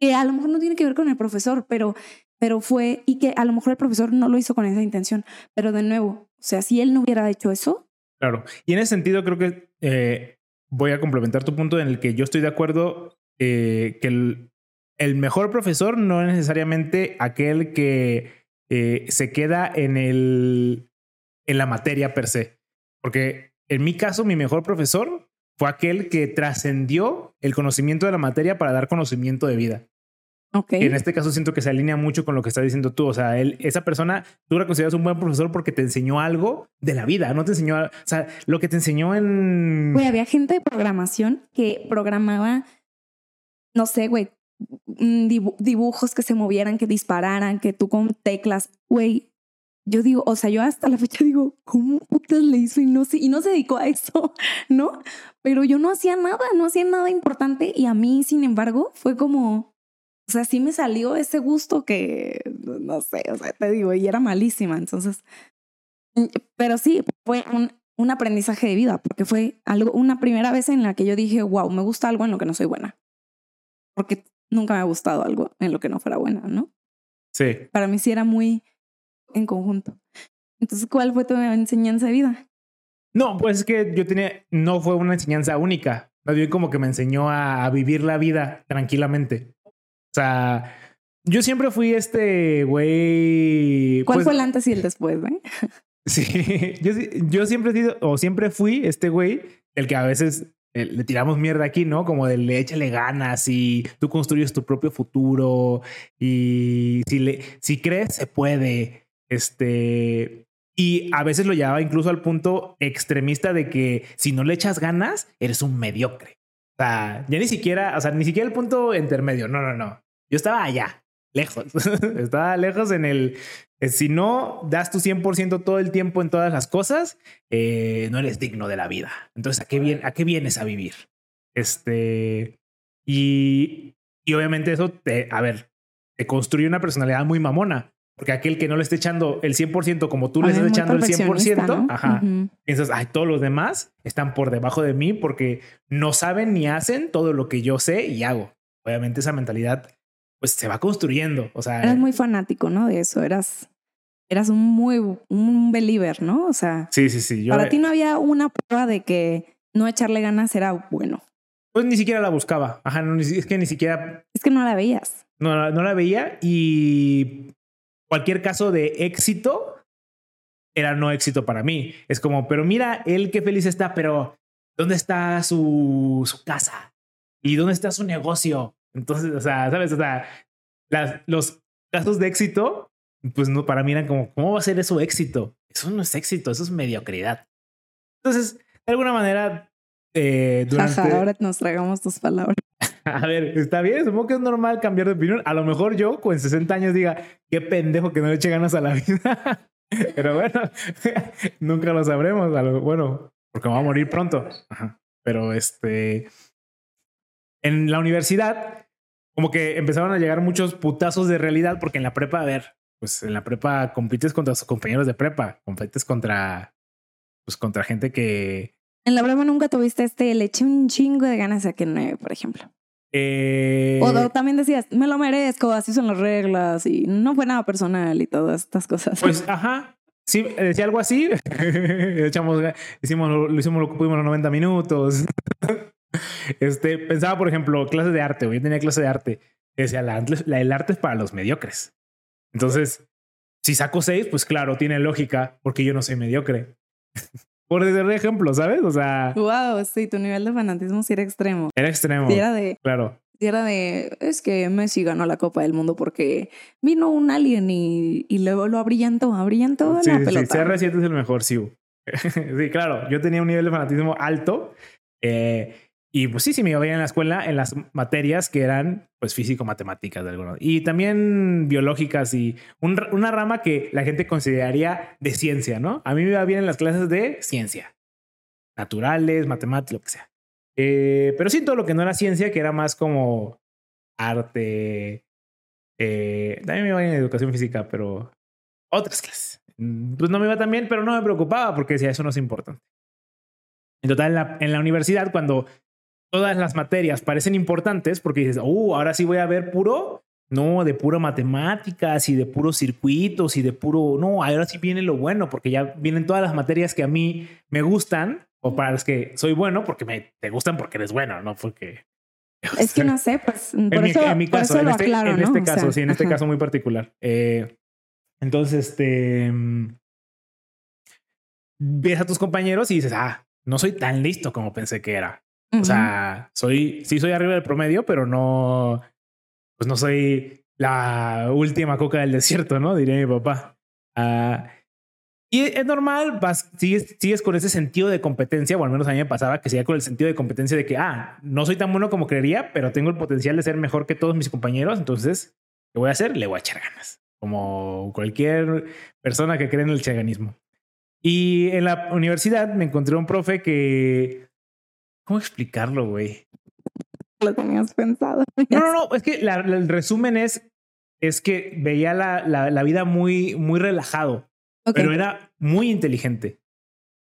que a lo mejor no tiene que ver con el profesor, pero, pero fue, y que a lo mejor el profesor no lo hizo con esa intención, pero de nuevo, o sea, si él no hubiera hecho eso, Claro. Y en ese sentido creo que eh, voy a complementar tu punto en el que yo estoy de acuerdo eh, que el, mejor profesor no es necesariamente aquel que eh, se queda en, el, en la materia per se. Porque en mi caso, mi mejor profesor fue aquel que trascendió el conocimiento de la materia para dar conocimiento de vida. Ok. Y en este caso siento que se alinea mucho con lo que estás diciendo tú. O sea, él, esa persona, tú la consideras un buen profesor porque te enseñó algo de la vida, no te enseñó, o sea, lo que te enseñó en... Güey, había gente de programación que programaba, no sé, güey, mm, dibu- dibujos que se movieran, que dispararan, que tú con teclas, güey. Yo digo, o sea, yo hasta la fecha digo, ¿cómo putas le hizo? Y no, sé, y no se dedicó a eso, ¿no? Pero yo no hacía nada, no hacía nada importante y a mí, sin embargo, fue como, o sea, sí me salió ese gusto que, no sé, o sea, te digo, y era malísima, entonces, mm, pero sí, fue un, un aprendizaje de vida, porque fue algo, una primera vez en la que yo dije, wow, me gusta algo en lo que no soy buena. Porque nunca me ha gustado algo en lo que no fuera buena, ¿no? Sí. Para mí sí era muy en conjunto. Entonces, ¿cuál fue tu enseñanza de vida? No, pues es que yo tenía, no fue una enseñanza única, más bien como que me enseñó a, a vivir la vida tranquilamente. O sea, yo siempre fui este güey... ¿Cuál pues, fue el antes y el después, eh? Sí, yo, sí- yo siempre he sido, o siempre fui este güey, el que a veces eh, le tiramos mierda aquí, ¿no? Como de le échale ganas y tú construyes tu propio futuro y si, le, si crees, se puede. Este, y a veces lo llevaba incluso al punto extremista de que si no le echas ganas, eres un mediocre. O sea, ya ni siquiera, o sea, ni siquiera el punto intermedio. No, no, no. Yo estaba allá, lejos. estaba lejos en el. eh, Si no das tu 100% todo el tiempo en todas las cosas, eh, no eres digno de la vida. Entonces, ¿a qué, vien- ¿a qué vienes a vivir? Este. Y, y obviamente eso te, a ver, te construye una personalidad muy mamona. Porque aquel que no le esté echando el 100% como tú le Ay, estás echando el 100%, perfeccionista, ¿no? ajá, Ujú. piensas, ay, todos los demás están por debajo de mí porque no saben ni hacen todo lo que yo sé y hago. Obviamente esa mentalidad pues se va construyendo. O sea, Eras muy fanático, ¿no? De eso. Eras, eras un muy un believer, ¿no? O sea, sí, sí, sí. Yo para ti no había una prueba de que no echarle ganas era bueno. pues ni siquiera la buscaba. Ajá, no, es que ni siquiera Es que no la veías. no, no la veía y cualquier caso de éxito era no éxito para mí. Es como, pero mira, él qué feliz está, pero ¿dónde está su, su casa? ¿Y dónde está su negocio? Entonces, o sea, ¿sabes? O sea, las- los casos de éxito, pues no, para mí eran como, ¿cómo va a ser eso éxito? Eso no es éxito, eso es mediocridad. Entonces, de alguna manera, eh, durante... Ahora nos tragamos tus palabras. A ver, está bien, supongo que es normal cambiar de opinión. A lo mejor yo con 60 años diga, qué pendejo que no le eche ganas a la vida. Pero bueno, nunca lo sabremos. Bueno, porque me va a morir pronto. Pero este, en la universidad, como que empezaron a llegar muchos putazos de realidad, porque en la prepa, a ver, pues en la prepa compites contra tus compañeros de prepa, compites contra, pues contra gente que, En la broma nunca tuviste este, le eché un chingo de ganas a que no, por ejemplo. Eh, O también decías, me lo merezco, así son las reglas y no fue nada personal y todas estas cosas. Pues, ajá. Sí, decía algo así. Echamos, hicimos, lo, hicimos lo que pudimos los 90 minutos. este, pensaba, por ejemplo, clases de arte. Yo tenía clase de arte. Decía, la, la- el arte es para los mediocres. Entonces, si saco 6, pues claro, tiene lógica, porque yo no soy mediocre. por decir ejemplo, ¿sabes? O sea, wow, sí, tu nivel de fanatismo sí era extremo. era extremo. Sí era de, Claro. sí era de, es que Messi ganó la Copa del Mundo porque vino un alien y, y luego lo abrillantó, abrillantó Sí, la sí, sí, pelota. CR7 es el mejor, sí. sí, claro. Yo tenía un nivel de fanatismo alto. eh, y pues sí, sí me iba bien en la escuela en las materias que eran pues físico-matemáticas de algunos. Y también biológicas y un- una rama que la gente consideraría de ciencia, ¿no? A mí me iba bien en las clases de ciencia. Naturales, matemáticas, lo que sea. Eh, pero sí todo lo que no era ciencia, que era más como arte. eh, también me iba bien en educación física, pero otras clases. Pues no me iba tan bien, pero no me preocupaba porque decía, eso no es importante. En total, en la, en la universidad, cuando todas las materias parecen importantes, porque dices, uh, ahora sí voy a ver puro, no, de puro matemáticas y de puros circuitos y de puro, no, ahora sí viene lo bueno, porque ya vienen todas las materias que a mí me gustan o para las que soy bueno, porque me te gustan porque eres bueno, no porque... Es que no sé, pues por en, mi, en caso, en este, aclaro, en ¿no? este O caso, sea, sí, en este ajá. caso muy particular. Eh, entonces, este mm, ves a tus compañeros y dices, ah, no soy tan listo como pensé que era. O Ujú. sea, soy, sí soy arriba del promedio, pero no, pues no soy la última coca del desierto, ¿no? Diría mi papá. Ah, y es normal, vas, sigues, sigues con ese sentido de competencia, o al menos a mí me pasaba que seguía con el sentido de competencia de que, ah, no soy tan bueno como creería, pero tengo el potencial de ser mejor que todos mis compañeros, entonces, ¿qué voy a hacer? Le voy a echar ganas, como cualquier persona que cree en el chaganismo. Y en la universidad me encontré un profe que... ¿Cómo explicarlo, güey? Lo tenías pensado. No, no, no, es que la- la- el resumen es, es que veía la, la, vida muy, muy relajado, pero era muy inteligente.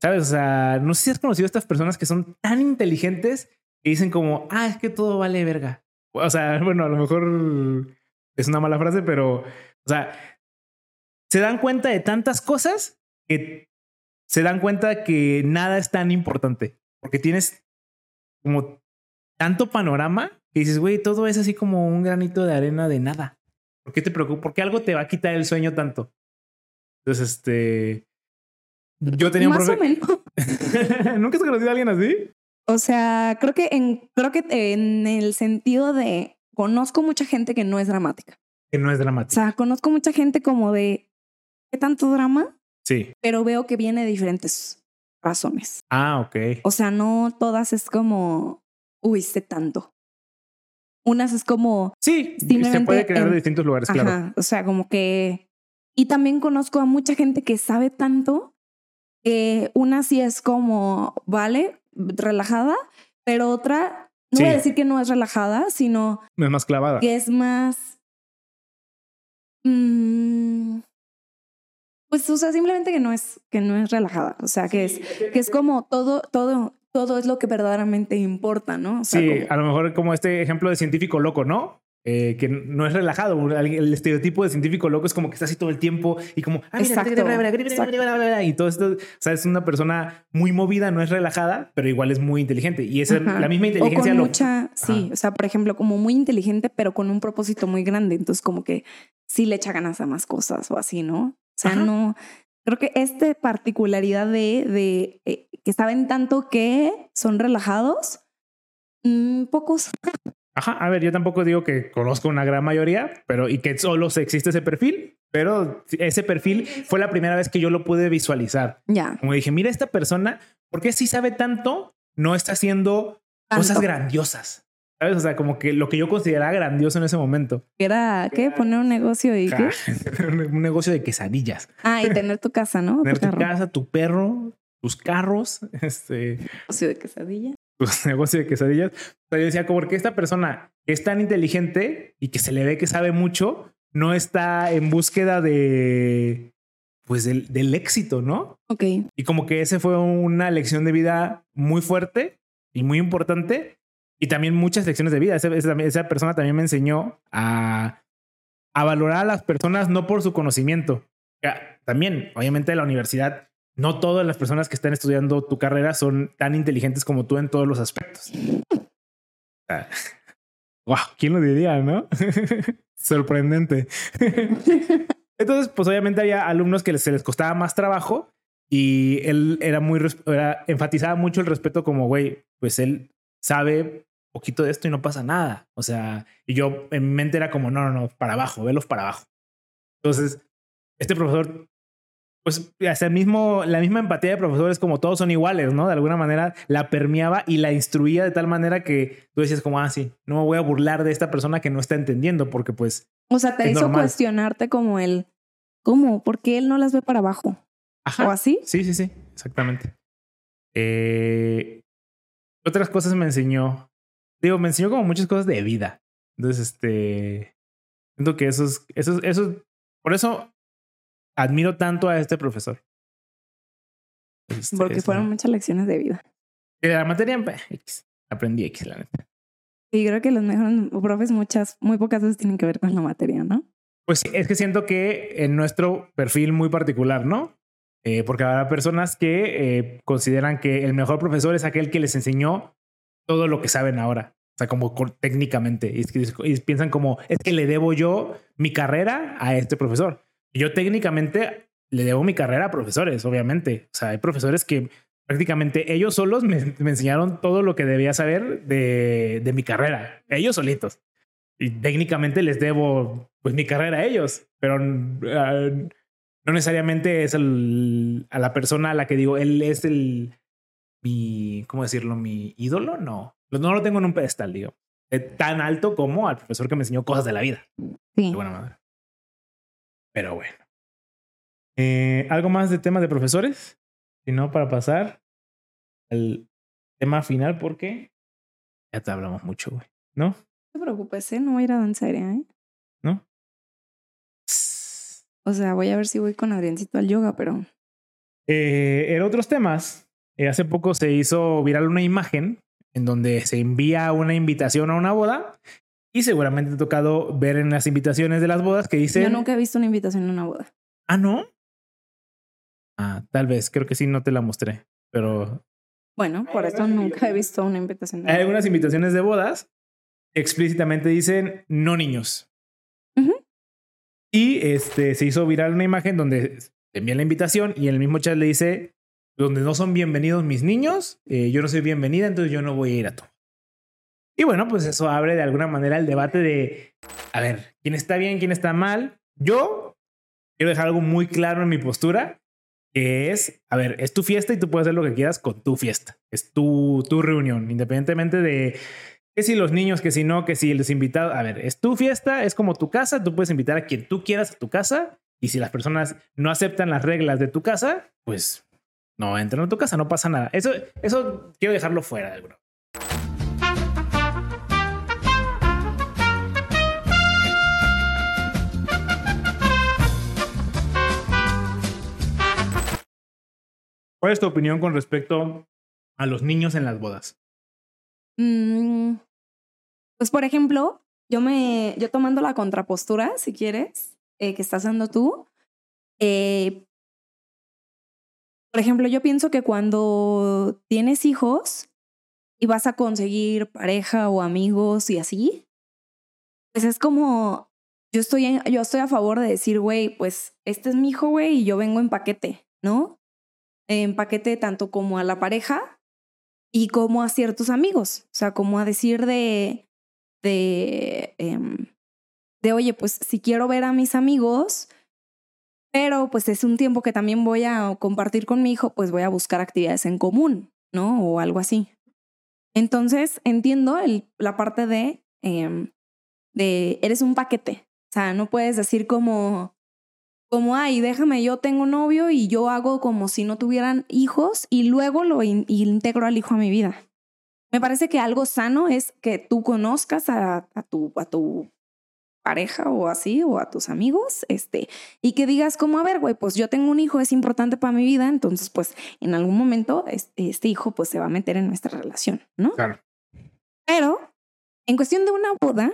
¿Sabes? O sea, no sé si has conocido a estas personas que son tan inteligentes que dicen como, ah, es que todo vale verga. O sea, bueno, a lo mejor es una mala frase, pero, o sea, se dan cuenta de tantas cosas que se dan cuenta que nada es tan importante, porque tienes como tanto panorama que dices, güey, todo es así como un granito de arena de nada. ¿Por qué te preocupa? ¿Por qué algo te va a quitar el sueño tanto? Entonces, este. Yo tenía un o profe. menos. ¿Nunca has conocido a alguien así? O sea, creo que en, creo que en el sentido de conozco mucha gente que no es dramática. Que no es O dramático. sea, conozco mucha gente como de ¿qué tanto drama? sí. Pero veo que viene de diferentes razones. Ah, ok. O sea, no todas es como uy, sé tanto. Unas es como... Sí, se puede crear en- de distintos lugares, claro. O sea, como que... Y también conozco a mucha gente que sabe tanto que una sí es como, vale, relajada, pero otra, no voy a decir que no es relajada, sino Es más clavada. que es más... mm, pues, o sea, simplemente que no es, que no es relajada. O sea, que es, que es como todo, todo, todo es lo que verdaderamente importa, ¿no? O sea, Sí, como- a lo mejor como este ejemplo de científico loco, ¿no? Eh, que no es relajado. El estereotipo de científico loco es como que está así todo el tiempo y como, ah, mira, Exacto, y todo esto, o sea, es una persona muy movida, no es relajada, pero igual es muy inteligente. Y esa, Ajá. la misma O inteligencia con lo- mucha, sí, Ajá. o sea, por ejemplo, como muy inteligente, pero con un propósito muy grande. Entonces, como que sí le echa ganas a más cosas o así, ¿no? O sea, Ajá. no. Creo que esta particularidad de, de eh, que saben tanto que son relajados, mm, pocos. Ajá, a ver, yo tampoco digo que conozco una gran mayoría, pero y que solo existe ese perfil, pero ese perfil fue la primera vez que yo lo pude visualizar. Ya. Como dije, mira esta persona, porque si sabe tanto, no está haciendo cosas grandiosas. ¿Sabes? O sea, como que lo que yo consideraba grandioso en ese momento. Era, ¿qué? Poner un negocio y qué? un negocio de quesadillas. Ah, y tener tu casa, ¿no? Tener tu casa, tu perro, tus carros, este, Negocio de quesadilla. tus negocios de quesadillas. O sea, yo decía, como que esta persona que es tan inteligente y que se le ve que sabe mucho, no está en búsqueda de, pues, del, del éxito, ¿no? Ok. Y como que ese fue una lección de vida muy fuerte y muy importante. Y también muchas lecciones de vida. Esa, persona también me enseñó a, a valorar a las personas no por su conocimiento. También, obviamente, en la universidad, no todas las personas que están estudiando tu carrera son tan inteligentes como tú en todos los aspectos. Wow, ¿quién lo diría, no? Sorprendente. Entonces, pues obviamente había alumnos que se les costaba más trabajo y él era muy, era, enfatizaba mucho el respeto como, güey, pues él sabe poquito de esto y no pasa nada. O sea, y yo en mi mente era como, no, no, no, para abajo, velos para abajo. Entonces, este profesor, pues hasta el mismo, la misma empatía de profesores como todos son iguales, ¿no? De alguna manera la permeaba y la instruía de tal manera que tú decías como, ah, sí, no me voy a burlar de esta persona que no está entendiendo porque pues, O sea, te hizo normal. cuestionarte como el, ¿cómo? ¿Por qué él no las ve para abajo? ajá. ¿O así? Sí, sí, sí, exactamente. Eh, otras cosas me enseñó. Digo, me enseñó como muchas cosas de vida. Entonces, este. Siento que eso es. Eso, eso, por eso admiro tanto a este profesor. Este, Porque fueron muchas lecciones de vida. de la materia X. Aprendí X, la neta. Y creo que los mejores profes muchas, muy pocas veces tienen que ver con la materia, ¿no? Pues sí, es que siento que en nuestro perfil muy particular, ¿no? Eh, porque habrá personas que eh, consideran que el mejor profesor es aquel que les enseñó todo lo que saben ahora. O sea, como técnicamente. Y, piensan como, es que le debo yo mi carrera a este profesor. Yo técnicamente le debo mi carrera a profesores, obviamente. O sea, hay profesores que prácticamente ellos solos me, enseñaron todo lo que debía saber de, de mi carrera. Ellos solitos. Y técnicamente les debo pues mi carrera a ellos, pero ah, no necesariamente es el, a la persona a la que digo, él es el, mi, ¿cómo decirlo? Mi ídolo, no. No lo tengo en un pedestal, digo. Eh, Tan alto como al profesor que me enseñó cosas de la vida. Sí. De buena manera. Pero bueno. Eh, ¿Algo más de temas de profesores? Si no, para pasar al tema final, porque ya te hablamos mucho, güey. ¿No? No te preocupes, ¿eh? No voy a ir a danza seria, ¿eh? O sea, voy a ver si voy con Adriancito al yoga, pero... Eh, en otros temas, eh, hace poco se hizo viral una imagen en donde se envía una invitación a una boda y seguramente te ha tocado ver en las invitaciones de las bodas que dicen... Yo nunca he visto una invitación a una boda. Ah, ¿no? Ah, tal vez, creo que sí, no te la mostré, pero Bueno, por eso nunca he visto una invitación. a hay una algunas invitaciones de bodas que explícitamente dicen no niños. Y este se hizo viral una imagen donde envía la invitación y en el mismo chat le dice donde no son bienvenidos mis niños, eh, yo no soy bienvenida, entonces yo no voy a ir a todo. Y bueno, pues eso abre de alguna manera el debate de, a ver, quién está bien, quién está mal. Yo quiero dejar algo muy claro en mi postura. que es, a ver, es tu fiesta y tú puedes hacer lo que quieras con tu fiesta. Es tu, tu reunión, independientemente de que si los niños, que si no, que si los invitados. A ver, es tu fiesta, es como tu casa, tú puedes invitar a quien tú quieras a tu casa y si las personas no aceptan las reglas de tu casa, pues no entran a tu casa, no pasa nada. Eso, eso quiero dejarlo fuera del grupo. ¿Cuál es tu opinión con respecto a los niños en las bodas? Mm, pues, por ejemplo, yo me, yo tomando la contrapostura, si quieres, eh, que estás dando tú, eh, por ejemplo, yo pienso que cuando tienes hijos y vas a conseguir pareja o amigos y así, pues es como, yo estoy, yo estoy a favor de decir, güey, pues este es mi hijo, güey, y yo vengo en paquete, ¿no? En paquete tanto como a la pareja y como a ciertos amigos, o sea, como a decir de, de, em, de, oye, pues si quiero ver a mis amigos, pero pues es un tiempo que también voy a compartir con mi hijo, pues voy a buscar actividades en común, ¿no? O algo así. Entonces, entiendo el, la parte de, em, de, eres un paquete. O sea, no puedes decir como, como, ay, déjame, yo tengo novio y yo hago como si no tuvieran hijos y luego lo integro al hijo a mi vida. Me parece que algo sano es que tú conozcas a, a, tu, a tu pareja o así, o a tus amigos, este, y que digas como, a ver, güey, pues yo tengo un hijo, es importante para mi vida, entonces pues en algún momento este, este hijo pues se va a meter en nuestra relación, ¿no? Claro. Pero en cuestión de una boda.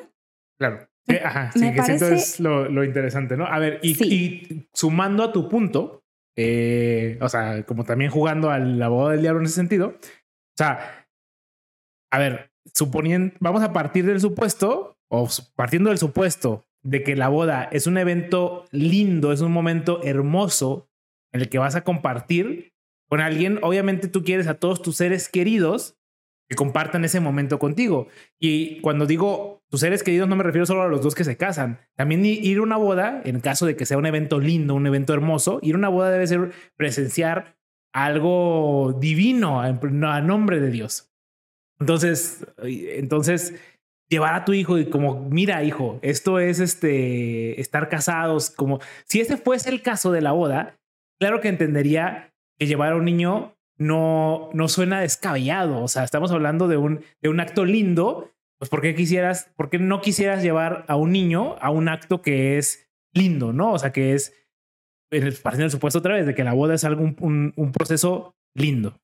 Claro. Ajá, sí, que siento es lo, lo, interesante, ¿no? A ver, y, y sumando a tu punto, eh, o sea, como también jugando a la boda del diablo en ese sentido, o sea, a ver, suponiendo, vamos a partir del supuesto o partiendo del supuesto de que la boda es un evento lindo, es un momento hermoso en el que vas a compartir con alguien, obviamente tú quieres a todos tus seres queridos que compartan ese momento contigo. Y cuando digo tus seres queridos no me refiero solo a los dos que se casan, también ir a una boda, en caso de que sea un evento lindo, un evento hermoso, ir a una boda debe ser presenciar algo divino a nombre de Dios. Entonces, entonces llevar a tu hijo y como, mira, hijo, esto es este estar casados, como si ese fuese el caso de la boda, claro que entendería que llevar a un niño no, no suena descabellado. O sea, estamos hablando de un, de un acto lindo. Pues, ¿por qué quisieras, por qué no quisieras llevar a un niño a un acto que es lindo, no? O sea, que es, partiendo del supuesto otra vez, de que la boda es algo, un, un proceso lindo.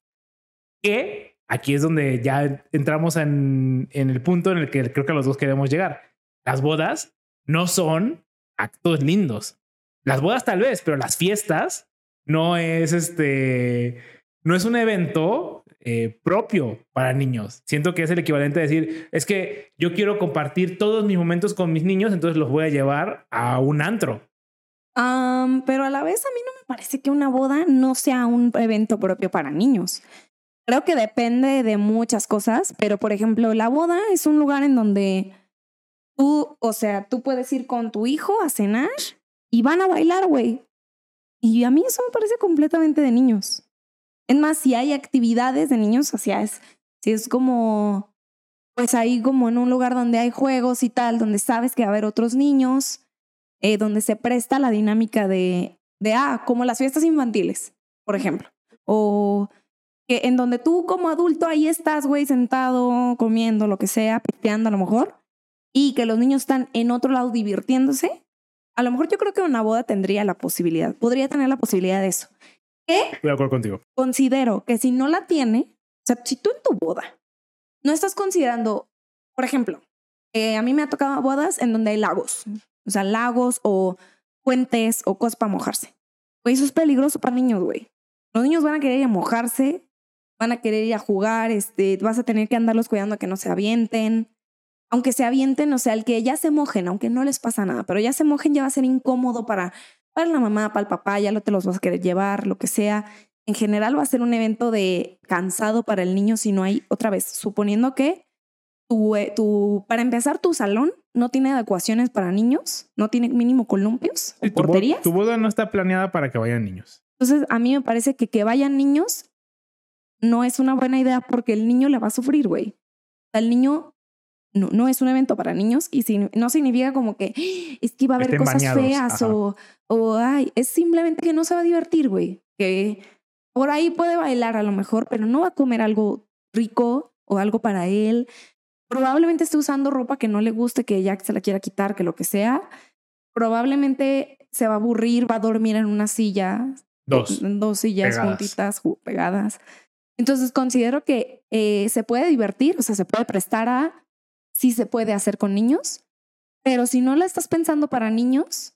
Que aquí es donde ya entramos en, en, el punto en el que creo que los dos queremos llegar. Las bodas no son actos lindos. Las bodas tal vez, pero las fiestas no es este, no es un evento eh, propio para niños. Siento que es el equivalente a decir, es que yo quiero compartir todos mis momentos con mis niños, entonces los voy a llevar a un antro. pero a la vez a mí no me parece que una boda no sea un evento propio para niños. Creo que depende de muchas cosas, pero por ejemplo, la boda es un lugar en donde tú, o sea, tú puedes ir con tu hijo a cenar y van a bailar, güey. Y a mí eso me parece completamente de niños. Es más, si hay actividades de niños, o es, si es como, pues ahí como en un lugar donde hay juegos y tal, donde sabes que va a haber otros niños, eh, donde se presta la dinámica de, de, ah, como las fiestas infantiles, por ejemplo. O que en donde tú como adulto ahí estás, güey, sentado, comiendo, lo que sea, pisteando a lo mejor, y que los niños están en otro lado divirtiéndose, a lo mejor yo creo que una boda tendría la posibilidad, podría tener la posibilidad de eso. ¿Qué? de acuerdo contigo. Considero que si no la tiene, o sea, si tú en tu boda no estás considerando, por ejemplo, eh, a mí me ha tocado bodas en donde hay lagos, o sea, lagos o puentes o cosas para mojarse. Güey, eso es peligroso para niños, güey. Los niños van a querer ir a mojarse van a querer ir a jugar, este, vas a tener que andarlos cuidando a que no se avienten. Aunque se avienten, o sea, el que ya se mojen, aunque no les pasa nada, pero ya se mojen ya va a ser incómodo para, para la mamá, para el papá, ya no te los vas a querer llevar, lo que sea. En general va a ser un evento de cansado para el niño si no hay, otra vez, suponiendo que tu, eh, tu, para empezar, tu salón no tiene adecuaciones para niños, no tiene mínimo columpios o porterías. Tu boda no está planeada para que vayan niños. Entonces, a mí me parece que que vayan niños no es una buena idea porque el niño le va a sufrir, güey. O sea, el niño no, no es un evento para niños y si, no significa como que "Ah, es que va a haber Estén cosas bañados, feas o, o ay, es simplemente que no se va a divertir, güey. Que por ahí puede bailar a lo mejor, pero no va a comer algo rico o algo para él. Probablemente esté usando ropa que no le guste, que ya se la quiera quitar, que lo que sea. Probablemente se va a aburrir, va a dormir en una silla, Dos. en dos sillas pegadas. juntitas, ju- pegadas. Entonces considero que eh, se puede divertir, o sea, se puede prestar a, sí se puede hacer con niños, pero si no la estás pensando para niños,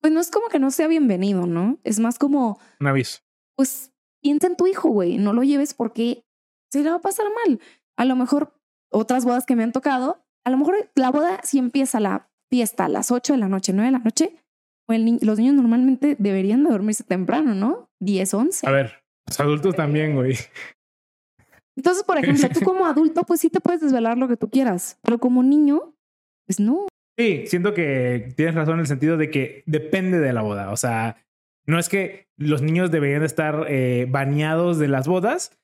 pues no es como que no sea bienvenido, ¿no? Es más como, Un aviso. pues piensa en tu hijo, güey, no lo lleves porque se le va a pasar mal. A lo mejor otras bodas que me han tocado, a lo mejor la boda si empieza la fiesta a las 8 de la noche, 9 de la noche, ni- los niños normalmente deberían de dormirse temprano, ¿no? 10, 11. A ver, los adultos también, güey. Entonces, por ejemplo, tú como adulto, pues sí te puedes desvelar lo que tú quieras, pero como niño, pues no. Sí, siento que tienes razón en el sentido de que depende de la boda. O sea, no es que los niños deberían de estar eh, de las bodas,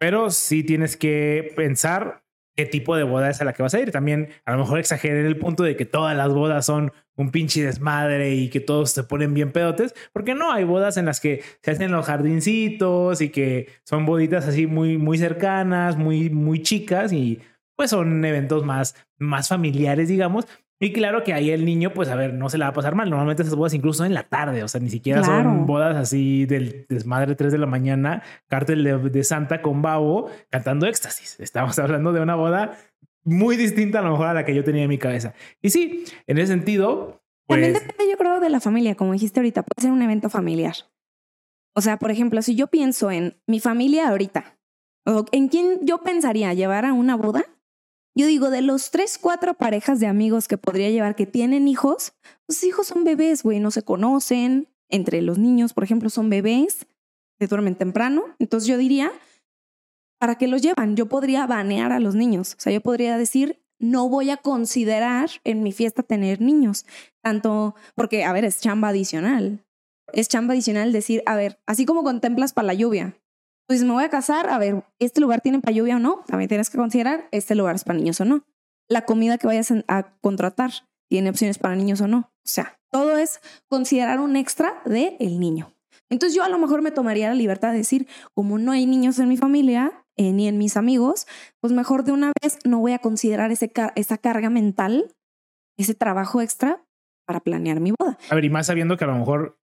pero sí tienes que pensar qué tipo de boda es a la que vas a ir. También a lo mejor exageré el punto de que todas las bodas son un pinche desmadre y que todos se ponen bien pedotes, porque no, hay bodas en las que se hacen los jardincitos y que son boditas así muy, muy cercanas, muy, muy chicas y pues son eventos más, más familiares, digamos. Y claro que ahí el niño, pues a ver, no se la va a pasar mal. Normalmente esas bodas incluso son en la tarde, o sea, ni siquiera Claro. son bodas así del desmadre 3 de la mañana, cártel de, de Santa con babo cantando éxtasis. Estamos hablando de una boda muy distinta a lo mejor a la que yo tenía en mi cabeza. Y sí, en ese sentido, También pues depende, yo creo, de la familia, como dijiste ahorita, puede ser un evento familiar. O sea, por ejemplo, si yo pienso en mi familia ahorita, o en quién yo pensaría llevar a una boda, yo digo, de los tres, cuatro parejas de amigos que podría llevar que tienen hijos, los hijos son bebés, güey, no se conocen. Entre los niños, por ejemplo, son bebés, se duermen temprano. Entonces yo diría, ¿para qué los llevan? Yo podría banear a los niños. O sea, yo podría decir, no voy a considerar en mi fiesta tener niños. Tanto, porque, a ver, es chamba adicional. Es chamba adicional decir, a ver, así como contemplas para la lluvia. Pues me voy a casar, a ver, ¿este lugar tiene para lluvia o no? También tienes que considerar, ¿este lugar es para niños o no? La comida que vayas a- contratar, ¿tiene opciones para niños o no? O sea, todo es considerar un extra de el niño. Entonces yo a lo mejor me tomaría la libertad de decir, como no hay niños en mi familia eh, ni en mis amigos, pues mejor de una vez no voy a considerar ese esa carga mental, ese trabajo extra para planear mi boda. A ver, y más sabiendo que a lo mejor,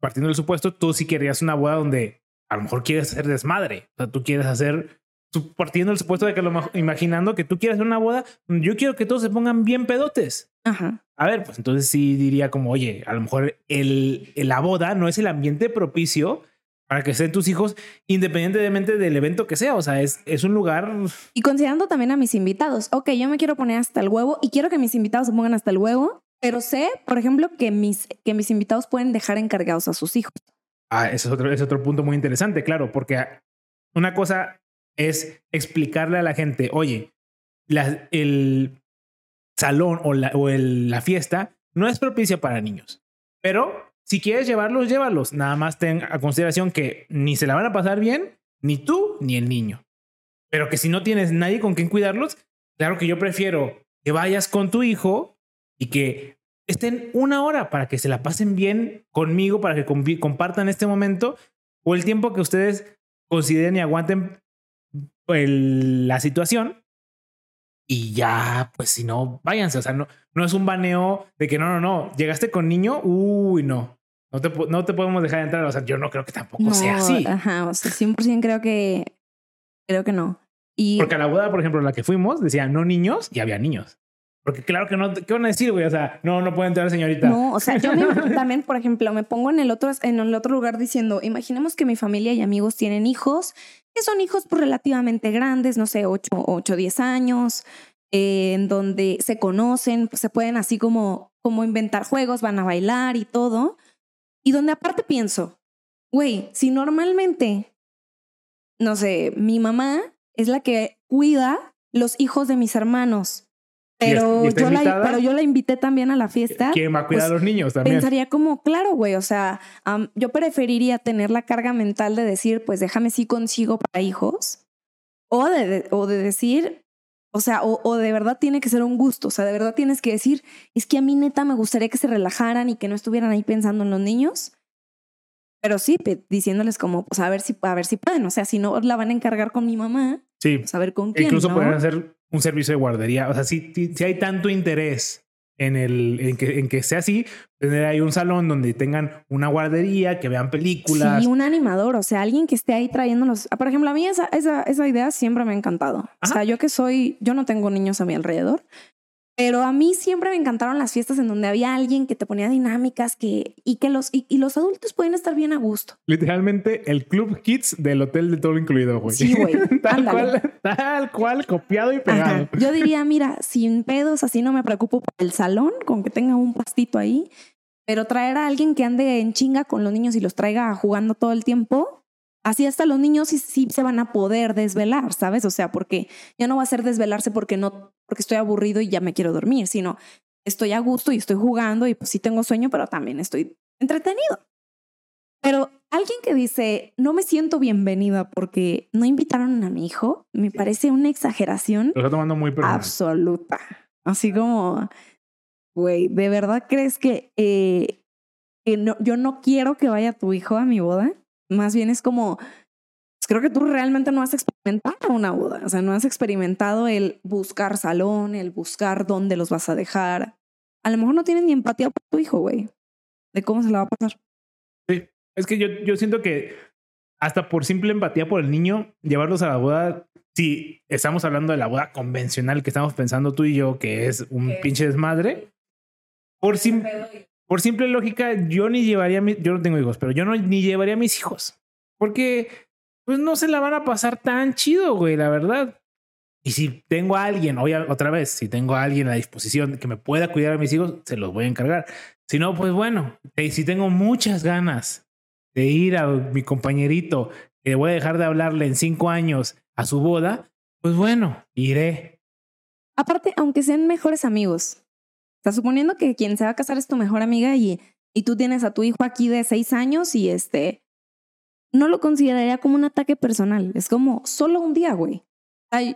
partiendo del supuesto, tú sí querías una boda donde a lo mejor quieres hacer desmadre. O sea, tú quieres hacer, tú partiendo del supuesto de que lo imaginando que tú quieres hacer una boda, yo quiero que todos se pongan bien pedotes. Ajá. A ver, pues entonces sí diría como, oye, a lo mejor el, el- la boda no es el ambiente propicio para que estén tus hijos independientemente del evento que sea. O sea, es, es un lugar Y considerando también a mis invitados. Ok, yo me quiero poner hasta el huevo y quiero que mis invitados se pongan hasta el huevo, pero sé, por ejemplo, que mis, que mis invitados pueden dejar encargados a sus hijos. Ah, ese es otro, es otro punto muy interesante, claro, porque una cosa es explicarle a la gente, oye, el salón o, la, o la fiesta no es propicia para niños, pero si quieres llevarlos, llévalos. Nada más ten a consideración que ni se la van a pasar bien, ni tú ni el niño. Pero que si no tienes nadie con quien cuidarlos, claro que yo prefiero que vayas con tu hijo y que estén una hora para que se la pasen bien conmigo, para que compartan este momento o el tiempo que ustedes consideren y aguanten el- la situación. Y ya, pues si no, váyanse. O sea, no, no es un baneo de que no, no, no, llegaste con niño, uy, no. No te, no te podemos dejar entrar. O sea, yo no creo que tampoco sea así. Ajá, o sea, 100% creo que, creo que no. Y Porque a la boda, por ejemplo, a la que fuimos, decía no niños y había niños. Porque claro que no, ¿qué van a decir, güey? O sea, no, no puede entrar señorita. No, o sea, yo me- también, por ejemplo, me pongo en el otro, en el otro lugar diciendo, imaginemos que mi familia y amigos tienen hijos, que son hijos pues, relativamente grandes, no sé, 8, 8 10 años, eh, en donde se conocen, pues, se pueden así como, como inventar juegos, van a bailar y todo. Y donde aparte pienso, güey, si normalmente, no sé, mi mamá es la que cuida los hijos de mis hermanos, Pero, yo la, pero yo la invité también a la fiesta. ¿Quién va a cuidar a pues, los niños también? Pensaría como, claro, güey, o sea, yo preferiría tener la carga mental de decir, pues déjame si consigo para hijos, o de, o de decir, o sea, o, o, de verdad tiene que ser un gusto, o sea, de verdad tienes que decir, es que a mí neta me gustaría que se relajaran y que no estuvieran ahí pensando en los niños. Pero sí, diciéndoles como, pues a ver si, a ver si pueden, o sea, si no la van a encargar con mi mamá, sí. pues a ver con quién. Incluso ¿no? pueden hacer un servicio de guardería. O sea, si, si, hay tanto interés en, el, en, que, en que sea así, tener ahí un salón donde tengan una guardería, que vean películas. Sí, un animador, o sea, alguien que esté ahí trayéndolos. Por ejemplo, a mí esa, esa, esa idea siempre me ha encantado. O sea, yo que soy, yo no tengo niños a mi alrededor, pero a mí siempre me encantaron las fiestas en donde había alguien que te ponía dinámicas que, y que los, y, y los adultos pueden estar bien a gusto. Literalmente el Club Kids del hotel de todo incluido, güey. Sí, güey. tal, cual, tal cual, copiado y pegado. Ajá. Yo diría, mira, sin pedos, así no me preocupo por el salón, con que tenga un pastito ahí, pero traer a alguien que ande en chinga con los niños y los traiga jugando todo el tiempo, Así hasta los niños sí, sí, se van a poder desvelar, ¿sabes? O sea, porque ya no va a ser desvelarse porque no, porque estoy aburrido y ya me quiero dormir, sino estoy a gusto y estoy jugando y pues sí tengo sueño, pero también estoy entretenido. Pero alguien que dice, no me siento bienvenida porque no invitaron a mi hijo, me parece una exageración Lo está tomando muy personal. absoluta. Así como, güey, ¿de verdad crees que, eh, que no, yo no quiero que vaya tu hijo a mi boda? Más bien es como, pues creo que tú realmente no has experimentado una boda, o sea, no has experimentado el buscar salón, el buscar dónde los vas a dejar. A lo mejor no tienes ni empatía por tu hijo, güey, de cómo se la va a pasar. Sí, es que yo, yo siento que hasta por simple empatía por el niño, llevarlos a la boda, si estamos hablando de la boda convencional que estamos pensando tú y yo, que es un pinche desmadre, por simple por simple lógica, yo ni llevaría, mi, yo no tengo hijos, pero yo no ni llevaría a mis hijos. Porque, pues no se la van a pasar tan chido, güey, la verdad. Y si tengo a alguien, otra vez, si tengo a alguien a disposición que me pueda cuidar a mis hijos, se los voy a encargar. Si no, pues bueno, si tengo muchas ganas de ir a mi compañerito, que voy a dejar de hablarle en cinco años a su boda, pues bueno, iré. Aparte, aunque sean mejores amigos, Está suponiendo que quien se va a casar es tu mejor amiga y, y tú tienes a tu hijo aquí de seis años y este, no lo consideraría como un ataque personal. Es como solo un día, güey.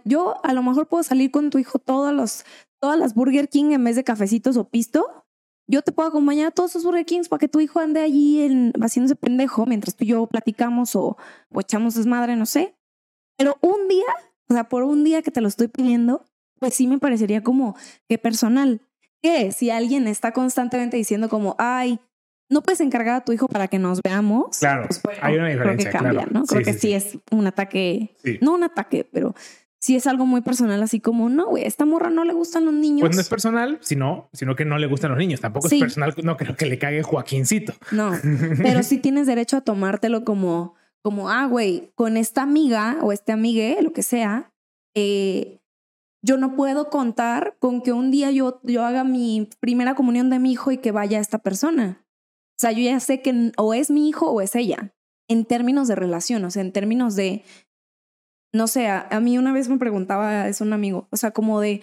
Yo a lo mejor puedo salir con tu hijo todos los, todas las Burger King en vez de cafecitos o pisto. Yo te puedo acompañar a todos esos Burger Kings para que tu hijo ande allí en, haciéndose pendejo mientras tú y yo platicamos o, o echamos desmadre, no sé. Pero un día, o sea, por un día que te lo estoy pidiendo, pues sí me parecería como que personal que si alguien está constantemente diciendo como, ay, no puedes encargar a tu hijo para que nos veamos. Claro, pues, bueno, hay una diferencia. Creo que cambia, claro. ¿no? Creo Sí, que sí, es un ataque, Sí. no un ataque, pero sí es algo muy personal, así como, no, güey, esta morra no le gustan los niños. Pues no es personal, sino, sino que no le gustan los niños. Tampoco es personal, no creo que le cague Joaquincito. No, pero sí tienes derecho a tomártelo como, como, ah, güey, con esta amiga o este amigue, lo que sea, eh, yo no puedo contar con que un día yo, yo haga mi primera comunión de mi hijo y que vaya esta persona. O sea, yo ya sé que o es mi hijo o es ella, en términos de relación, o sea, en términos de, no sé, a, a mí una vez me preguntaba, es un amigo, o sea, como de,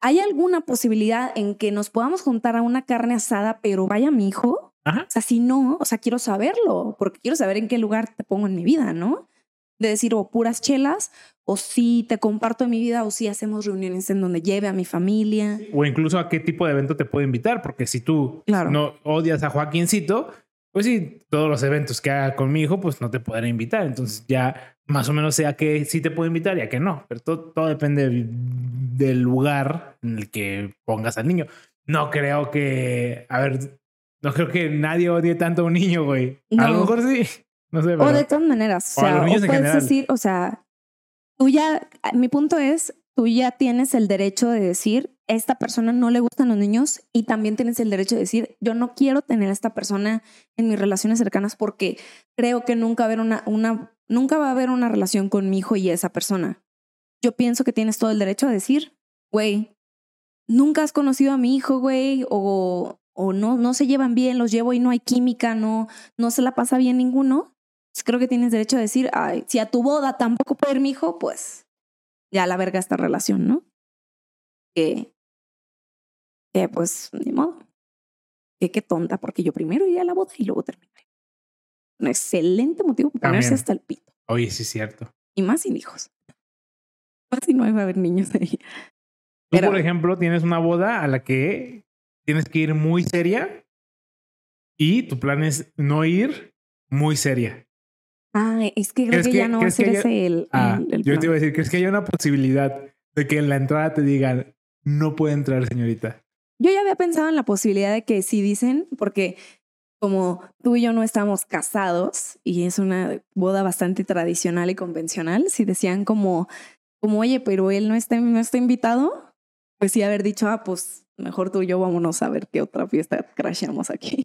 ¿hay alguna posibilidad en que nos podamos juntar a una carne asada, pero vaya mi hijo? Ajá. O sea, si no, o sea, quiero saberlo, porque quiero saber en qué lugar te pongo en mi vida, ¿no? De decir, o puras chelas, o si te comparto mi vida, o si hacemos reuniones en donde lleve a mi familia. O incluso a qué tipo de evento te puedo invitar, porque si tú Claro. no odias a Joaquincito, pues sí, todos los eventos que haga con mi hijo, pues no te podré invitar. Entonces ya más o menos sé a qué sí te puedo invitar y a qué no. Pero todo, todo depende del- lugar en el que pongas al niño. No creo que, a ver, no creo que nadie odie tanto a un niño, güey. A lo No. mejor sí. No sé, O de todas maneras, o o a sea, o puedes general. decir, o sea, tú ya, mi punto es, tú ya tienes el derecho de decir, esta persona no le gustan los niños y también tienes el derecho de decir, yo no quiero tener a esta persona en mis relaciones cercanas porque creo que nunca, haber una, una, nunca va a haber una relación con mi hijo y esa persona. Yo pienso que tienes todo el derecho a decir, güey, nunca has conocido a mi hijo, güey, o, o no, no se llevan bien, los llevo y no hay química, no, no se la pasa bien ninguno. Pues creo que tienes derecho a decir, ay, si a tu boda tampoco puede ir mi hijo, pues ya la verga esta relación, ¿no? Que Que pues, ni modo. Que qué tonta, porque yo primero iría a la boda y luego terminé. Un excelente motivo para ponerse hasta el pito. Oye, sí es cierto. Y más sin hijos. Más si no va a haber niños ahí. Tú, Pero- por ejemplo, tienes una boda a la que tienes que ir muy seria y tu plan es no ir muy seria. Ah, es que creo ¿Crees que, que- ya no va a ser haya- ese el, Ah, el- el yo te iba a decir, ¿crees que hay una posibilidad de que en la entrada te digan no puede entrar, señorita? Yo ya había pensado en la posibilidad de que si dicen, porque como tú y yo no estamos casados y es una boda bastante tradicional y convencional, si decían como, como oye, pero él no está, no está invitado, pues sí haber dicho, ah, pues mejor tú y yo vámonos a ver qué otra fiesta crasheamos aquí.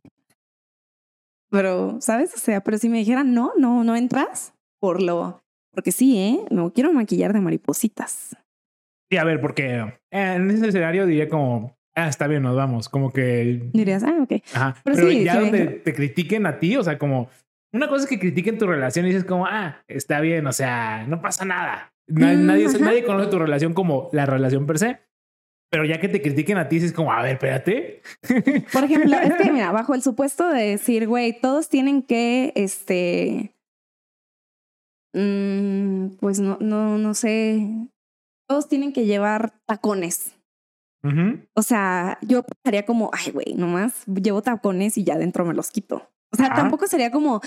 Pero, ¿sabes? O sea, pero si me dijeran, no, no, no entras, por lo, porque sí, ¿eh? No quiero maquillar de maripositas. Sí, a ver, porque en ese escenario diría como, ah, está bien, nos vamos. Como que Dirías, ah, ok. Ajá. Pero Pero, sí, ya donde venga. te critiquen a ti, o sea, como una cosa es que critiquen tu relación y dices como, ah, está bien, o sea, no pasa nada. Na- Mm, nadie, nadie conoce tu relación como la relación per se. Pero ya que te critiquen a ti, dices como, a ver, espérate. Por ejemplo, es que mira, bajo el supuesto de decir, güey, todos tienen que, este, mm, pues no, no, no sé, todos tienen que llevar tacones. O sea, yo pensaría como, ay, güey, nomás llevo tacones y ya dentro me los quito. O sea, Ah. tampoco sería como,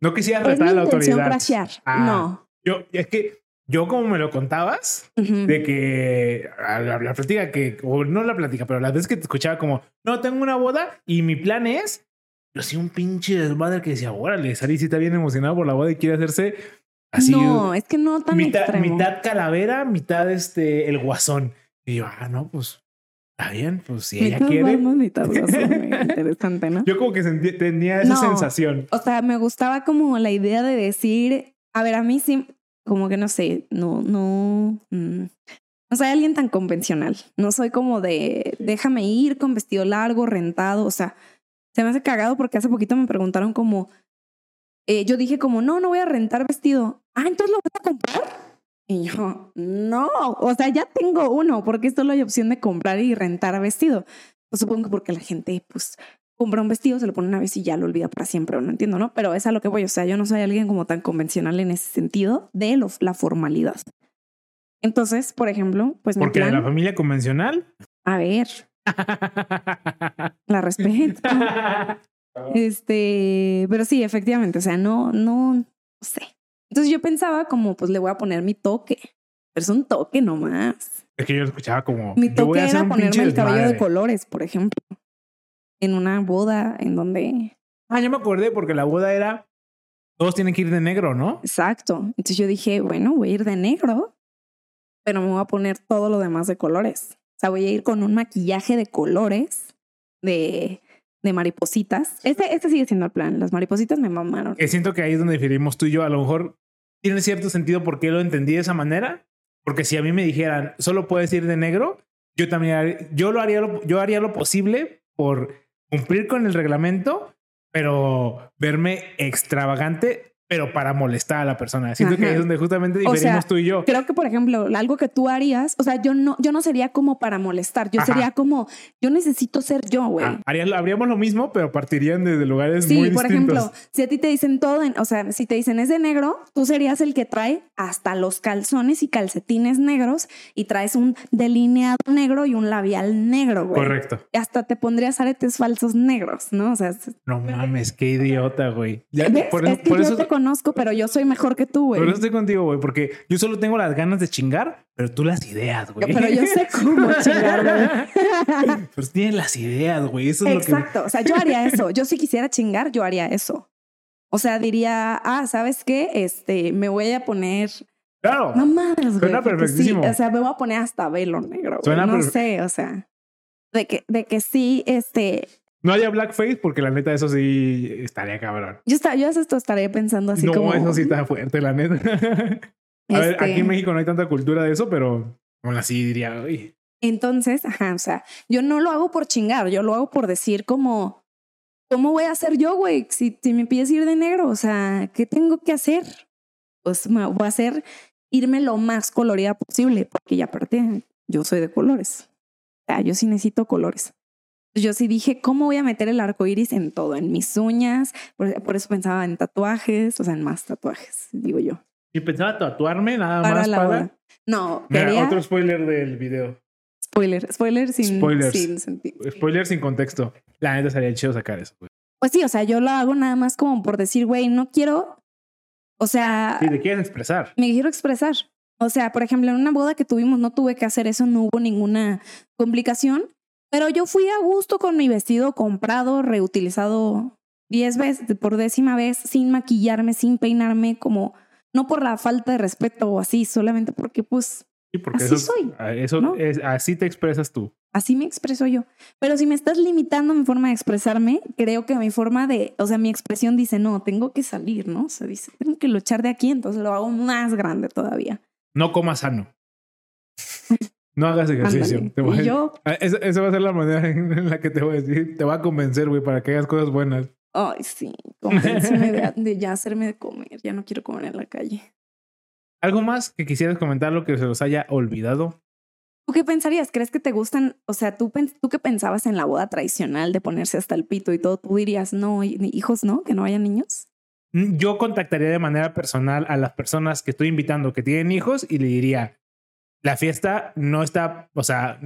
No quisiera es retar a la autoridad. crashear. Ah. No. Yo, es que yo como me lo contabas, Ujú. de que la, la plática que, o no la plática, pero las veces que te escuchaba como, no, tengo una boda y mi plan es, yo soy un pinche desmadre que decía, órale, Sari sí está bien emocionado por la boda y quiere hacerse así. no, es que no tan mitad, extremo. mitad calavera, mitad este, el guasón. Y yo, ah, no, pues está bien, pues si ella Mitad quiere. Batman, mitad Guasón, Interesante, ¿no? Yo como que sentí- tenía esa No. sensación. o sea, me gustaba como la idea de decir, a ver, a mí sí, como que no sé, no, no, mm, no soy alguien tan convencional. No soy como de, déjame ir con vestido largo, rentado. O sea, se me hace cagado porque hace poquito me preguntaron como, eh, yo dije como, no, no voy a rentar vestido. Ah, entonces lo voy a comprar. Y yo, no, o sea, ya tengo uno, porque solo hay opción de comprar y rentar vestido. Pues supongo que porque la gente, pues, compra un vestido, se lo pone una vez y ya lo olvida para siempre, no entiendo, ¿no? Pero es a lo que voy, o sea, yo no soy alguien como tan convencional en ese sentido de lo- la formalidad. Entonces, por ejemplo, pues mi Porque de plan, la familia convencional. a ver, la respeto. Este, pero sí, efectivamente, o sea, no, no, no sé. Entonces yo pensaba como, pues le voy a poner mi toque, pero es un toque nomás. es que yo escuchaba como. Mi yo voy toque a hacer era ponerme el cabello de colores, por ejemplo, en una boda en donde, Ah, ya me acordé porque la boda era. Todos tienen que ir de negro, ¿no? exacto. Entonces yo dije, bueno, voy a ir de negro, pero me voy a poner todo lo demás de colores. O sea, voy a ir con un maquillaje de colores, de, de maripositas. Este, este sigue siendo el plan. Las maripositas me mamaron. Que siento que ahí es donde diferimos tú y yo. A lo mejor tiene cierto sentido por qué lo entendí de esa manera. Porque si a mí me dijeran solo puedes ir de negro, yo también yo lo haría lo, yo haría lo posible por cumplir con el reglamento, pero verme extravagante, pero para molestar a la persona. Siento que Ajá. es donde justamente O diferimos sea, tú y yo. Creo que, por ejemplo, algo que tú harías, o sea, yo no, yo no sería como para molestar, yo Ajá. sería como, yo necesito ser yo, güey. Ah, habríamos lo mismo, pero partirían desde lugares Sí, muy por distintos. ejemplo, si a ti te dicen todo, en- o sea, si te dicen es de negro, tú serías el que trae hasta los calzones y calcetines negros y traes un delineado negro y un labial negro, güey. Correcto. Y hasta te pondrías aretes falsos negros, ¿no? O sea, No mames, qué idiota, güey. Ya, por, es que por yo eso, te conozco, pero yo soy mejor que tú, güey. por eso estoy contigo, güey, porque yo solo tengo las ganas de chingar, pero tú las ideas, güey. Pero yo sé cómo chingar, güey. Pues tienes las ideas, güey. Eso es lo que. Exacto. O sea, yo haría eso. Yo si quisiera chingar, yo haría eso. O sea, diría, ah, ¿sabes qué? Este, me voy a poner Claro. mamadas, güey. Suena perfectísimo. Sí, o sea, me voy a poner hasta velo negro, güey. Suena No sé, o sea, de que, de que sí, este, No haya blackface porque la neta, eso sí estaría cabrón. yo, está, yo esto estaré pensando así no, como. eso sí está fuerte, la neta. A ver, este, aquí en México no hay tanta cultura de eso, pero aún así diría, uy. Entonces, ajá, o sea, yo no lo hago por chingar, yo lo hago por decir como, ¿cómo voy a hacer yo, güey? Si, si me pides ir de negro, o sea, ¿qué tengo que hacer? Pues me voy a hacer irme lo más colorida posible, porque ya aparte yo soy de colores. sea, yo sí necesito colores. Yo sí dije, ¿cómo voy a meter el arco iris en todo? En mis uñas. Por, por eso pensaba en tatuajes, o sea, en más tatuajes, digo yo. Y pensaba tatuarme nada Para más la para. boda. No, Mira, quería. otro spoiler del video. Spoiler, spoiler sin, Spoilers. sin sentido. Spoiler sin contexto. La neta sería chido sacar eso. güey. Pues sí, o sea, yo lo hago nada más como por decir, güey, no quiero. O sea, Sí, te quieren expresar. me quiero expresar. O sea, por ejemplo, en una boda que tuvimos no tuve que hacer eso, no hubo ninguna complicación, pero yo fui a gusto con mi vestido comprado, reutilizado diez veces, por décima vez, sin maquillarme, sin peinarme, como no por la falta de respeto o así, solamente porque pues Sí, porque Así eso, soy, a- eso ¿no? es, así te expresas tú. así me expreso yo. Pero si me estás limitando mi forma de expresarme, creo que mi forma de, o sea, mi expresión dice, no, tengo que salir, ¿no? O sea, dice, tengo que luchar de aquí, entonces lo hago más grande todavía. No comas sano. No hagas ejercicio. Te voy a- Y yo, Ah, Esa, esa va a ser la manera en la que te voy a decir. Te va a convencer, güey, para que hagas cosas buenas. Ay, sí, convénceme de, de ya hacerme de comer. Ya no quiero comer en la calle. ¿Algo más que quisieras comentar lo que se los haya olvidado? ¿Tú qué pensarías? ¿Crees que te gustan? O sea, ¿tú, tú qué pensabas en la boda tradicional de ponerse hasta el pito y todo? ¿Tú dirías, no, hijos no? ¿Que no haya niños? Mm, Yo contactaría de manera personal a las personas que estoy invitando que tienen hijos y le diría, la fiesta no está, o sea,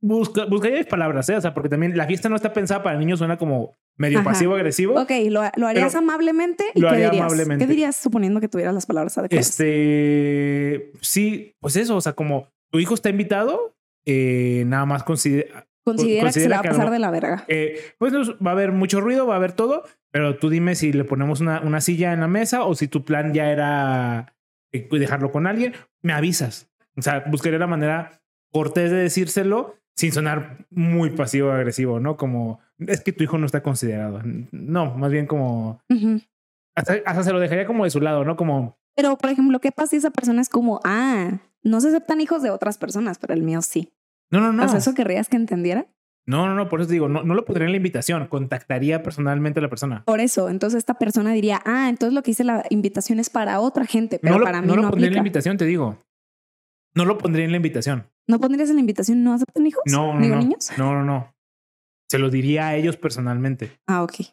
busca, buscaría mis palabras, ¿eh? O sea, porque también la fiesta no está pensada para niños, suena como medio pasivo-agresivo. Ok, ¿lo, lo harías amablemente? ¿Y lo qué haría dirías? amablemente. ¿Qué dirías suponiendo que tuvieras las palabras adecuadas? Este, sí, pues eso, o sea, como tu hijo está invitado, eh, nada más considera, considera, que se va a que a lo pasar de la verga. eh, pues va a haber mucho ruido, va a haber todo, pero tú dime si le ponemos una, una silla en la mesa o si tu plan ya era eh, dejarlo con alguien, me avisas. O sea, buscaría la manera cortés de decírselo sin sonar muy pasivo agresivo, ¿no? Como es que tu hijo no está considerado. No, más bien como hasta, hasta se lo dejaría como de su lado, ¿no? Como Pero, por ejemplo, ¿qué pasa si esa persona es como, ah, no se aceptan hijos de otras personas, pero el mío sí? no, no, no. O sea, ¿eso querrías que entendiera? No, no, no, por eso te digo, no, no lo pondría en la invitación, contactaría personalmente a la persona. Por eso, entonces esta persona diría, ah, entonces lo que hice la invitación es para otra gente, pero no lo, para mí no no, lo pondría en la invitación, te digo. No lo pondría en la invitación. ¿No pondrías en la invitación no aceptan hijos? No, no, niños. No, no, no. Se lo diría a ellos personalmente. Ah, ok. ¿Sí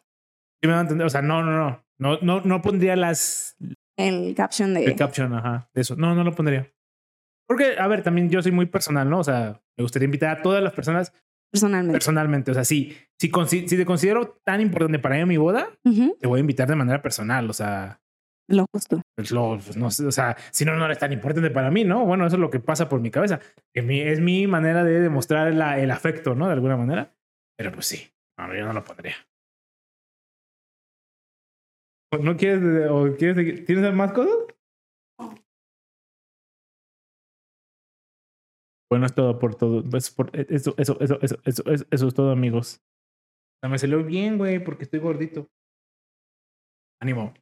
me van a entender? O sea, no, no, no. No, no, no pondría las El caption de... el caption, ajá, de eso. No, no lo pondría. Porque, a ver, también yo soy muy personal, ¿no? O sea, me gustaría invitar a todas las personas personalmente. personalmente. O sea, si, si, si te considero tan importante para mí mi boda, te voy a invitar de manera personal. O sea, Lo justo. pues, lo- pues, no sé, o sea, si no, no eres tan importante para mí, ¿no? Bueno, eso es lo que pasa por mi cabeza. Que mi, es mi manera de demostrar la- el afecto, ¿no? De alguna manera. Pero pues sí, no, yo no lo pondría. ¿O ¿No quieres, o quieres, tienes más cosas? Bueno, es todo por todo. Es por- eso, eso, eso, eso, eso, eso, eso es todo, amigos. O sea, me salió bien, güey, porque estoy gordito. Ánimo.